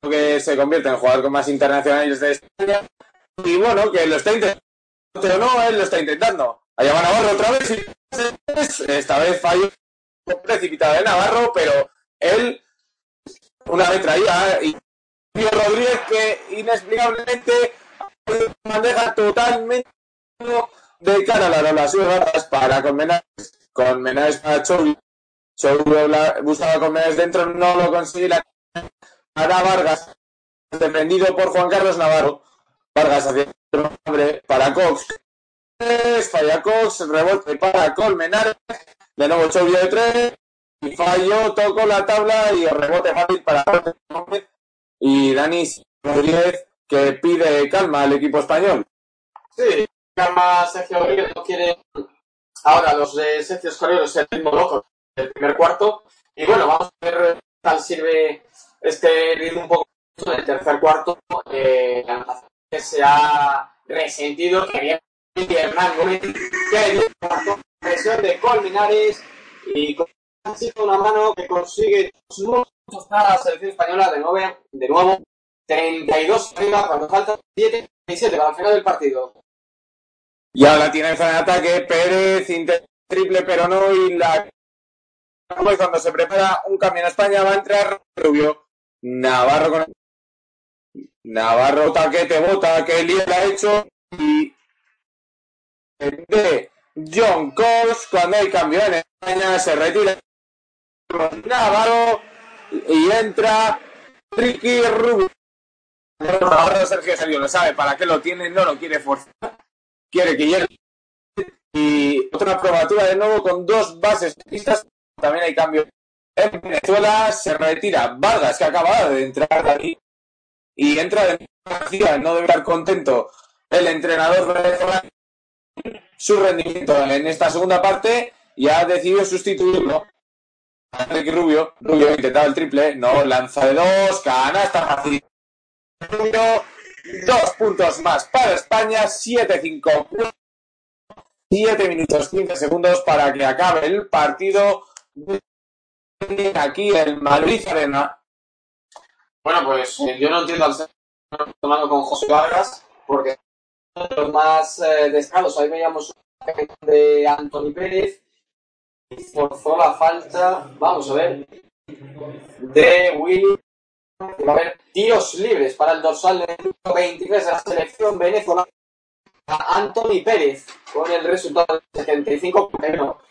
que se convierte en jugador con más internacionales de España. Y bueno, que lo está intentando, pero no, él lo está intentando. Allá va Navarro otra vez, y esta vez falló precipitado de Navarro, pero él una vez traía y Rodríguez que inexplicablemente maneja totalmente de cara a la relación para con Menares, con Menares para Chovi Chourio la- buscaba Colmenares dentro, no lo consigue. La... Ahora Vargas, defendido por Juan Carlos Navarro. Vargas hacia el para Cox. Falla Cox, rebote para Colmenares. De nuevo Chourio de tres. Y falló, tocó la tabla y el rebote fácil para. Y Dani Rodríguez que pide calma al equipo español. Sí, calma Sergio Rodríguez, no quiere ahora los de Sergio Escoriolo el ritmo loco del primer cuarto. Y bueno, vamos a ver qué tal sirve este ritmo un poco en el tercer cuarto. Eh, la anotación que se ha resentido, que Hernán Gómez, que un cuarto, presión de Colmenares y con ha una mano que consigue puntos para la selección española de nuevo, de nuevo 32 arriba cuando falta 7 y 7 para el final del partido. Y ahora tiene en ataque Pérez, triple, pero no. Y la cuando se prepara un cambio en España va a entrar Rubio. Navarro con Navarro bota que te bota, que la ha hecho. Y de John Cox, cuando hay cambio en España, se retira Navarro y entra Ricky Rubio. Navarro Sergio Sergio lo sabe, para qué lo tiene, no lo quiere forzar, quiere que llegue. Y otra probatura de nuevo con dos bases también hay cambio. En Venezuela se retira Vargas, que acaba de entrar y entra de no debe estar contento el entrenador venezolano su rendimiento en esta segunda parte y ha decidido sustituirlo. Enrique Rubio, Rubio intentaba el triple, no, lanza de dos, canasta fácil. Rubio, dos puntos más para España, 7-5. 7 minutos 15 segundos para que acabe el partido. Aquí el Madrid Arena. Bueno, pues eh, yo no entiendo al ser tomando con José Vargas, porque los más eh, destacados, ahí veíamos un de Anthony Pérez, y forzó la falta, vamos a ver, de Willy. Va a haber tiros libres para el dorsal de 23 de la selección venezolana. Anthony Pérez, con el resultado de 75, pero eh,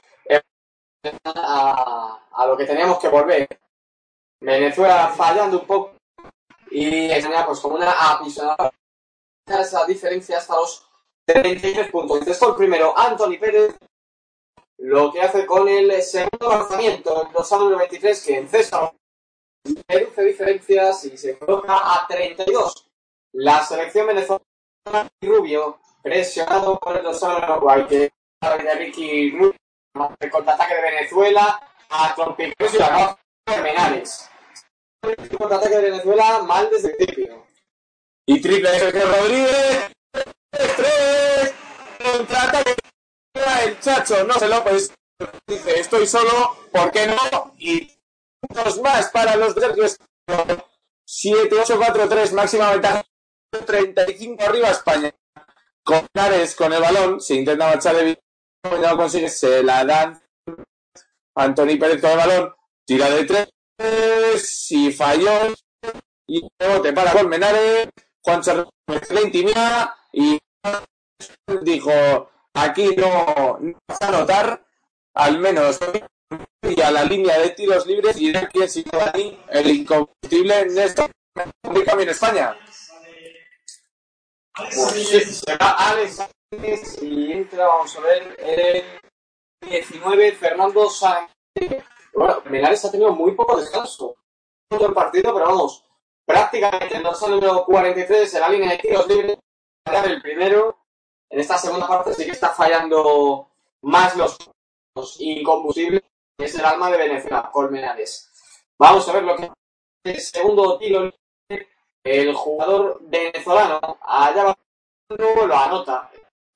a, lo que teníamos que volver. Venezuela fallando un poco y España pues como una apisonada esa diferencia hasta los 33 puntos. Entonces, el primero, Anthony Pérez, lo que hace con el segundo lanzamiento, el número 23, que en César reduce diferencias y se coloca a 32. La selección venezolana y Rubio, presionado por el 4, que de Ricky Rubio, el contraataque de Venezuela, a Trompicos y la acaba Menares. El contraataque de Venezuela mal desde el principio. Y triple de Sergio Rodríguez. 3 Contraataque. El Chacho no se lo pues dice estoy solo, ¿por qué no? Y puntos más para los de Sergio 7, 8, 4, 3, máxima ventaja 35 arriba España. Con Nares con el balón, se intenta marchar de no consigue, se la dan. Anthony Pérez con el balón, tira de 3 y falló. Y rebote para Colmenares, Juan Serrano le intimida y dijo aquí no, no vas a anotar al menos y a la línea de tiros libres y sigue ahí el esta cambio en España. Pues sí, se Alex y entra, vamos a ver, el 19, Fernando Sánchez. Bueno, Menares ha tenido muy poco descanso. Todo el partido, pero vamos, prácticamente en dorsal número 43 en la línea de tiros libres. El primero, en esta segunda parte sí que está fallando más los, los incombustibles, es el alma de Venezuela, Colmenares. Vamos a ver lo que el segundo tiro el jugador venezolano allá va lo anota.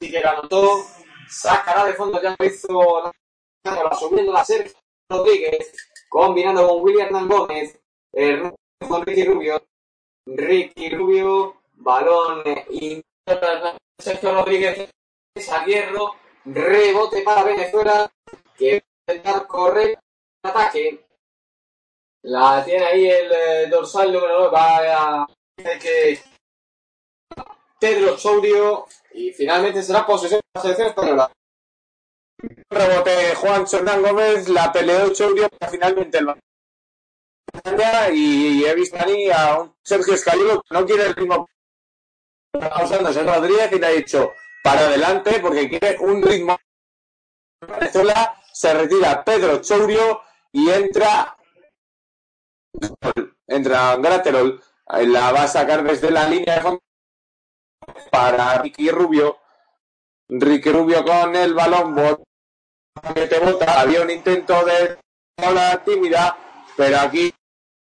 Si que anotó, sacará de fondo, ya lo hizo subiendo la Sergio Rodríguez, combinando con William Hernán Gómez, eh, con Ricky Rubio, Ricky Rubio, balón eh, Sergio Rodríguez a hierro, rebote para Venezuela, que va a intentar correr ataque. La tiene ahí el eh, dorsal número 9, va a que Pedro Sourio y finalmente será posesión de la selección española. rebote Juan Hernán Gómez, la peleó Chourio, pero finalmente el y he visto a un Sergio Escalido que no quiere el ritmo. Pausándose Rodríguez y le ha dicho para adelante porque quiere un ritmo. Venezuela se retira Pedro Chourio y entra entra Graterol la va a sacar desde la línea de fondo para Ricky Rubio. Ricky Rubio con el balón que bota. Había un intento de la tímida pero aquí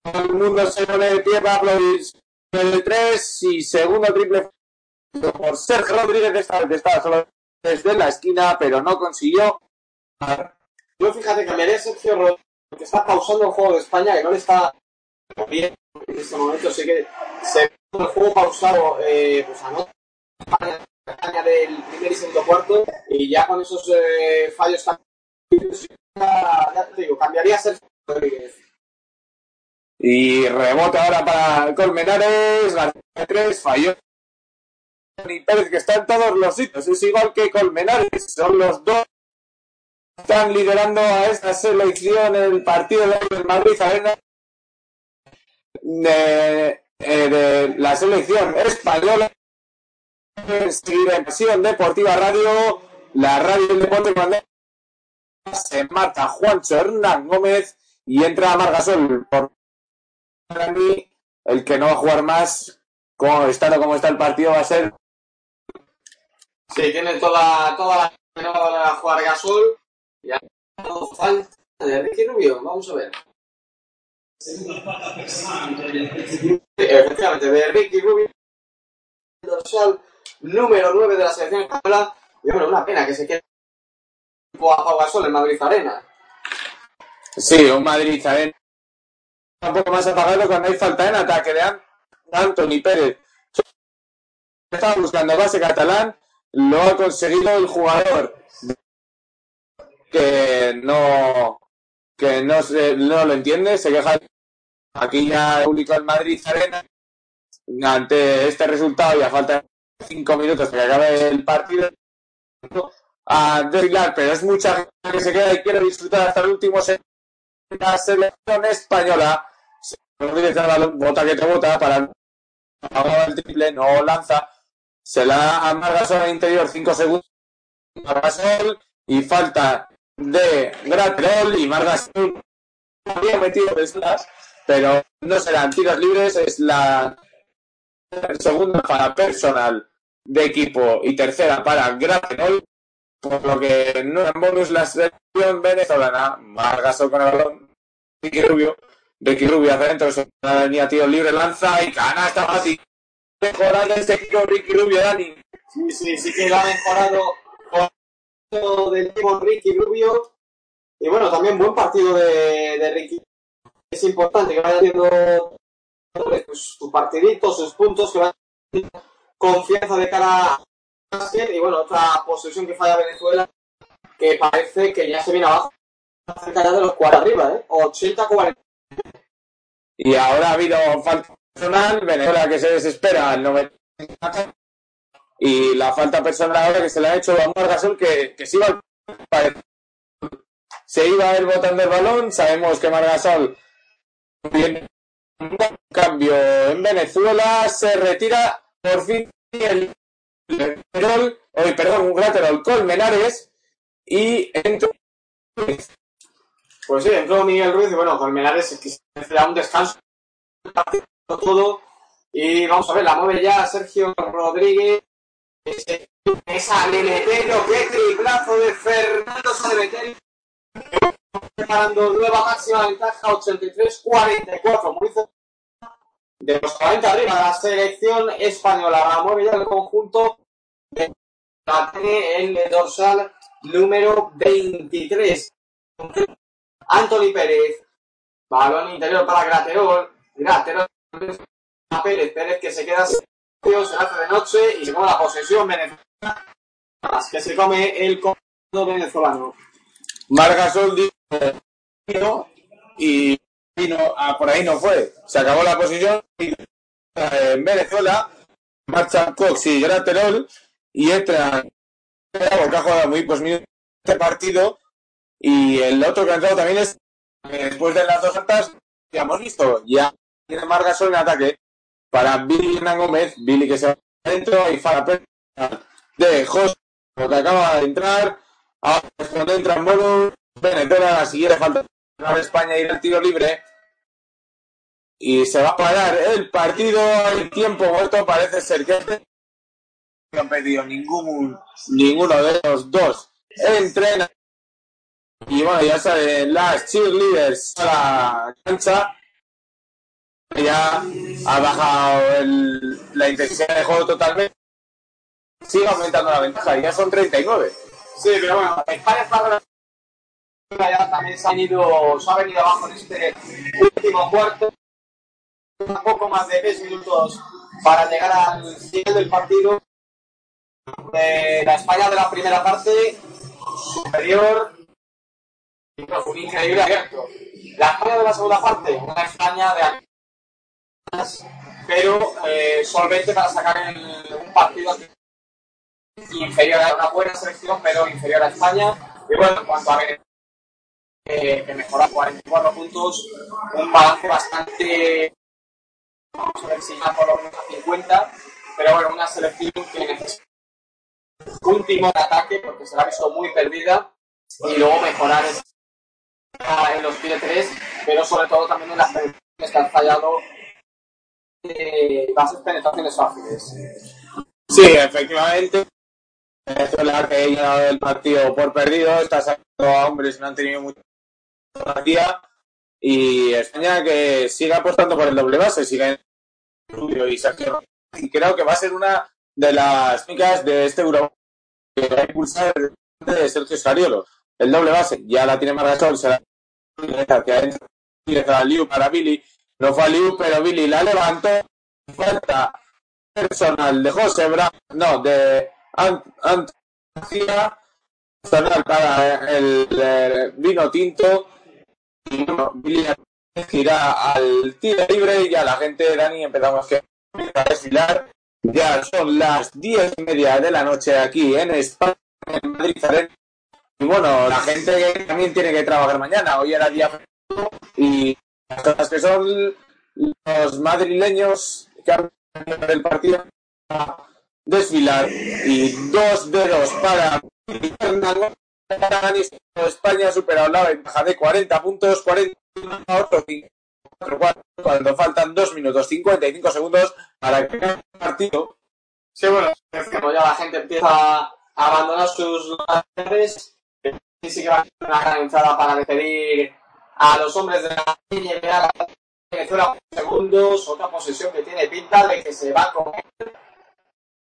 el mundo se pone de pie para el 3 y segundo triple por Sergio Rodríguez esta vez estaba solo desde la esquina pero no consiguió yo fíjate, cambiaría a Sergio Rodríguez, que está pausando el juego de España, que no le está bien en este momento, así que se el juego pausado, eh, pues a no España del primer y segundo cuarto, y ya con esos eh, fallos ya te digo, cambiaría a Rodríguez. Y rebote ahora para Colmenares, García 3, falló. Y Pérez, que está en todos los sitios, es igual que Colmenares, son los dos están liderando a esta selección el partido del Madrid Arena de, eh, de la selección española. Seguir en Pasión Deportiva Radio, la radio del deporte se marca Juancho Hernán Gómez y entra Margasol por mí el que no va a jugar más como estando como está el partido va a ser Sí, tiene toda, toda la no a jugar Gasol ya no falta de Ricky Rubio, vamos a ver. Efectivamente, de Ricky Rubio, dorsal número 9 de la selección española. Y bueno, una pena que se quede a Pau Gasol en Madrid Arena. Sí, un Madrid Arena un poco más apagado cuando hay falta en ataque de Anthony Pérez. Estaba buscando base catalán, lo ha conseguido el jugador que no que no, se, no lo entiende, se queja aquí ya publicó el Madrid Arena ante este resultado y a falta de cinco minutos para que acabe el partido a desfilar, pero es mucha gente que se queda y quiere disfrutar hasta el último la selección española. Bota que te bota para el triple, no lanza. Se la amarga sobre el interior 5 segundos. Y falta de Graterol y Margasol había metido de slash, pero no serán tiros libres, es la segunda para personal de equipo y tercera para Graterol, por lo que no en bonus la selección venezolana, Margasol con el balón, Ricky Rubio, Ricky Rubio adentro, la línea tiro libre, lanza y canasta fácil. Mejorando este tiro Ricky Rubio, Dani. Sí, sí, sí que lo ha mejorado del equipo Ricky Rubio. Y bueno, también buen partido de Ricky. Es importante que vaya haciendo pues, sus partiditos, sus puntos, que vaya confianza de cara a y bueno, otra posesión que falla Venezuela, que parece que ya se viene abajo, cerca ya de los 40 arriba, ¿eh? 80-40. Y ahora ha habido falta personal, Venezuela que se desespera al 90 y la falta personal ahora que se le ha hecho a Margasol que, que se iba se iba a ir botando el balón, sabemos que Margasol cambio en Venezuela, se retira por fin el hoy perdón, un lateral Colmenares y entró pues sí, entró Miguel Ruiz y bueno, Colmenares que se da un descanso todo. Y vamos a ver, la mueve ya Sergio Rodríguez. Esa Leletero, qué triplazo de Fernando Sanemeterio preparando nueva máxima ventaja 83-44 muy de los 40 arriba la selección española. La mueve ya el conjunto de la tiene el dorsal número 23 Anthony Pérez. Balón interior para Graterol. Graterol a Pérez. Pérez que se queda se hace de noche y se come la posesión venezolana. Que se come el comando venezolano. Margasol dijo y vino, ah, por ahí no fue. Se acabó la posición y, en Venezuela. Marchan Cox y Graterol y entra que ha jugado muy pues este partido. Y el otro que ha entrado también es, eh, después de las dos altas, ya hemos visto, ya tiene Margasol en ataque para Billy Hernán Gómez, Billy que se va adentro y Fara de José, que acaba de entrar, ahora es cuando entra en Venezuela, la siguiente falta para España ir al tiro libre. Y se va a parar el partido, el tiempo muerto parece ser que no han pedido ningún, ninguno de los dos entrena. Y bueno, ya salen las cheerleaders a la cancha. Ya ha bajado la intensidad de juego totalmente. Sigue aumentando la ventaja ya son 39 Sí, pero bueno, España está ya también se, han ido, se ha venido abajo en este último cuarto. Un poco más de 10 minutos para llegar al final del partido. Eh, la España de la primera parte, superior, un increíble abierto. La España de la segunda parte, una España de pero eh, solvente para sacar el- un partido inferior a una buena selección, pero inferior a España. Y bueno, en cuanto a Venezuela, eh, que mejora 44 puntos, un balance bastante, vamos a ver si ya por lo menos a 50, pero bueno, una selección que necesita un timón ataque porque se la ha visto muy perdida y luego mejorar en los tiros 3, pero sobre todo también en las penetraciones que han fallado eh, bases penetraciones fáciles. Sí, efectivamente. Venezuela que ha ganado el partido por perdido, está sacando a hombres que no han tenido mucha Y España que sigue apostando por el doble base, sigue Rubio y Sergio. Y creo que va a ser una de las técnicas de este Euro que va a impulsar el de Sergio Scariolo. El doble base ya la tiene Margasol, se la hacia Liu para Billy. No fue a Liu, pero Billy la levantó. Falta personal de José no, de Ant, Ant García, personal para el, eh, vino tinto. Bueno, Billy gira al tiro libre y ya la gente, Dani, empezamos a desfilar. Ya son las diez y media de la noche aquí en España, en Madrid. Y bueno, la gente también tiene que trabajar mañana. Hoy era día y las cosas que son los madrileños que han del partido a desfilar y dos dedos para España superado la ventaja de 40 puntos 40 a otro 4 cuando faltan 2 minutos 55 segundos para que el partido Sí, bueno, ya la gente empieza a abandonar sus redes. Sí, sí que va a ser una para despedir a los hombres de la NBA. Venezuela segundos, otra posesión que tiene pinta de que se va a comer.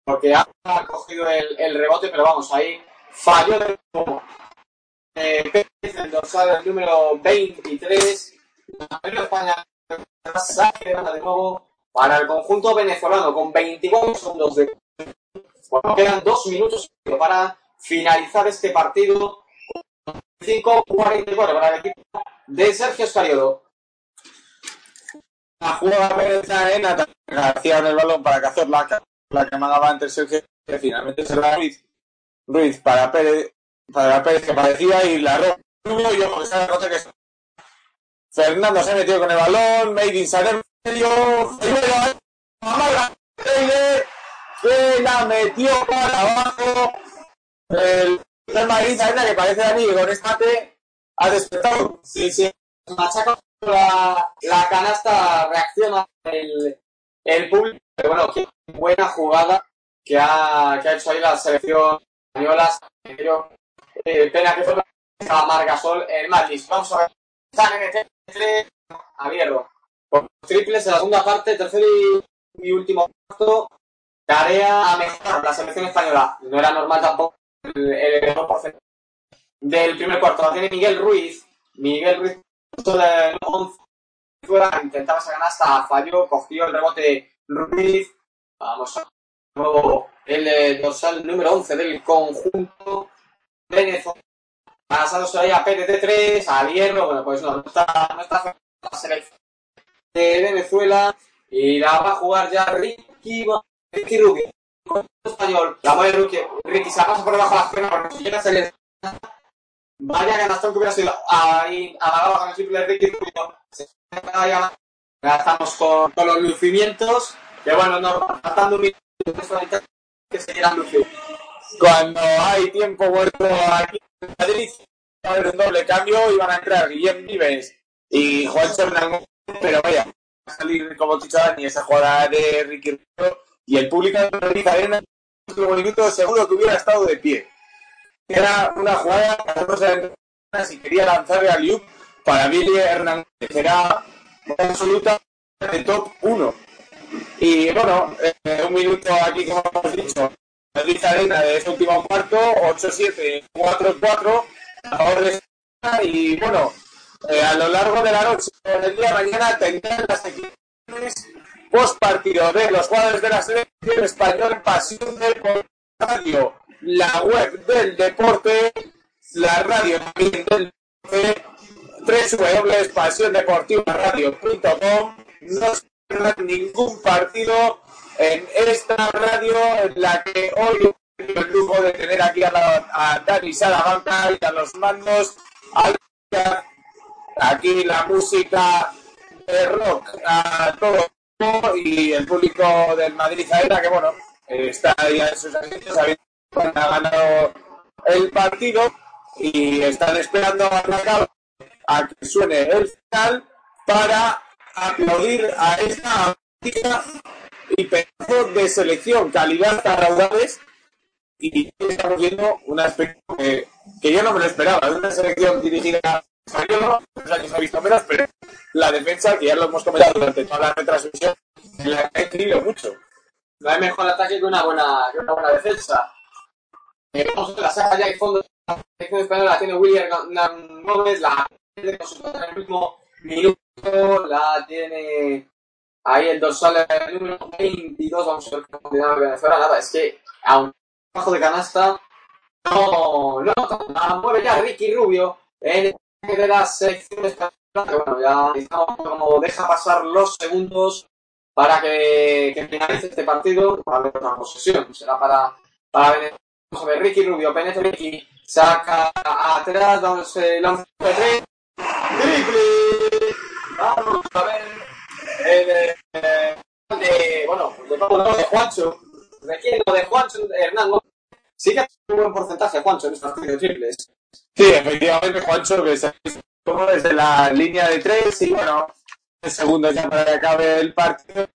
Porque ha cogido el rebote, pero vamos, ahí falló de nuevo. Eh, el dorsal número 23. La España de nuevo para el conjunto venezolano con 24 segundos de quedan dos minutos para finalizar este partido. 5-44 para el equipo de Sergio Escariodo la jugada en García en balón para cazar la, la que mandaba entre Sergio. Que finalmente se la Ruiz para Pérez para Pérez que parecía y la roja y ojo que se rota que Fernando se metió con el balón Made Saler medio que la metió para abajo. El Real Madrid que parece Dani que con este ha despertado sí sí. Machaca la, la canasta reacciona el, el público pero bueno qué buena jugada que ha, que ha hecho ahí la selección española pero, eh, pena que fue la Margasol el Madrid. Vamos a ver. Por triples en la segunda parte tercer y, último cuarto tarea a mejorar la selección española no era normal tampoco el, porcentaje del primer cuarto. La tiene Miguel Ruiz. Miguel Ruiz puso de 11 fuera, intentaba esa canasta, falló, cogió el rebote Ruiz. Vamos a nuevo el eh, dorsal número 11 del conjunto Venezuela. Pasándose ahí a PDT3, al hierro, bueno, pues no, no está, no está la selección de Venezuela y la va a jugar ya Ricky, Ricky Rubio. Con el español, la mueve Ricky, Ricky se pasa por debajo de la pierna porque si llega se le Vaya ganastón que hubiera sido ahí a la con el triple de Ricky Rubio. Se ya estamos con, con los lucimientos. Que bueno, no, faltando un minuto Cuando hay tiempo muerto aquí en Madrid, va a haber un doble cambio y van a entrar Guillem Vives y Juan Hernán, pero vaya, va a salir como dicho Dani esa jugada de Ricky Rubio y el público de Madrid Arena último minuto seguro que hubiera estado de pie. Era una jugada que si quería lanzarle a Liu para Billy Hernández, era absoluta de top 1. Y bueno, eh, un minuto aquí, como hemos dicho, Madrid Arena de este último cuarto, 8-7, 4-4, a favor y bueno, eh, a lo largo de la noche, el día de mañana tendrán las equipos post partido de los jugadores de la selección española Pasión del Radio, la web del deporte, la radio también del deporte, www.pasiondeportivaradio.com. No se pierdan ningún partido en esta radio en la que hoy tengo el lujo de tener aquí a, la, a Dani Salamanca y a los mandos. Aquí la música de rock a todo y el público del Madrid Zaera que bueno está ahí en sus asientos ha ganado el partido y están esperando a, a que suene el final para aplaudir a esta y pedazo de selección, calidad raudales y estamos viendo un aspecto que, yo no me lo esperaba, una selección dirigida a español, los años ha visto menos, pero la defensa, que ya lo hemos comentado durante toda la retransmisión, la ha increído mucho. No hay mejor ataque que una buena, que una buena defensa. Eh, vamos la saga ya de fondo. La selección española la tiene William Gómez, la tiene en el mismo minuto, la tiene Ahí el dorsal número 22, vamos a ver cómo tiene Venezuela. Nada, es que a un bajo de canasta, no, no, no, mueve ya Ricky Rubio en de la selección española. Bueno, ya estamos como deja pasar los segundos para que, que finalice este partido. Va a haber una posesión, será para, para Venezuela. Vamos a ver, Ricky Rubio, penetra Ricky, saca atrás, dándose lanza de tres. Triple. Vamos a ver eh, de, bueno, de, de Juancho, requiere de Juancho Hernán Sí que un buen porcentaje Juancho en estos partidos triples. Sí, efectivamente, Juancho, que se como desde la línea de tres y bueno, el segundo ya para que acabe el partido.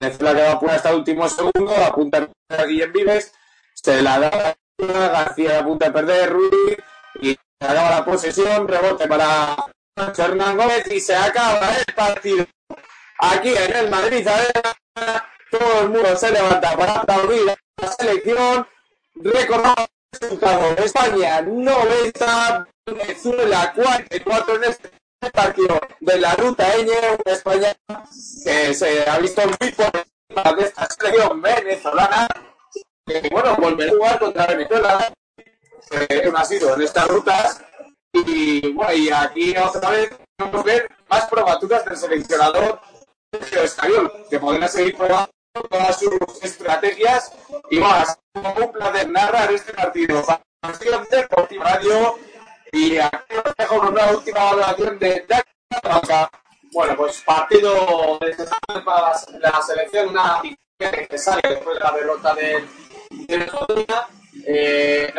Venezuela que va a apurar hasta el último segundo, apunta a Guillem Vives, se la da García apunta a perder, Ruiz, y acaba la posesión, rebote para Hernán Gómez y se acaba el partido aquí en el Madrid, todo el mundo se levanta para aplaudir a la selección. Recordamos el resultado: España 90, Venezuela 44 en este partido de la ruta una España que se ha visto muy por de esta selección venezolana. Que bueno, volver a jugar contra Venezuela, que no ha sido en estas rutas. Y bueno, y aquí otra vez a ver más probaturas del seleccionador español, que podrá seguir probando todas sus estrategias y más. Un placer narrar este partido. Pasión Deportiva Radio y aquí os dejo una última valoración de Banca. Bueno, pues partido para la selección, una victoria necesaria después de la derrota de, de Escocia, eh,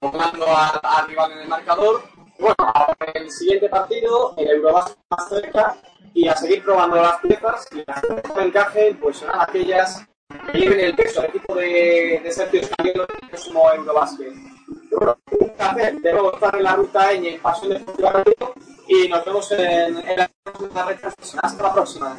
tomando al rival en el marcador bueno, ahora el siguiente partido, el Eurobasket más cerca, y a seguir probando las piezas y las piezas de encaje, pues serán aquellas que lleven el peso al equipo de, de Sergio Escalero en el próximo Eurobasket. Bueno, un placer de nuevo estar en la ruta Ñ en Pasión Deportiva Radio y nos vemos en, en la próxima pues, Hasta la próxima.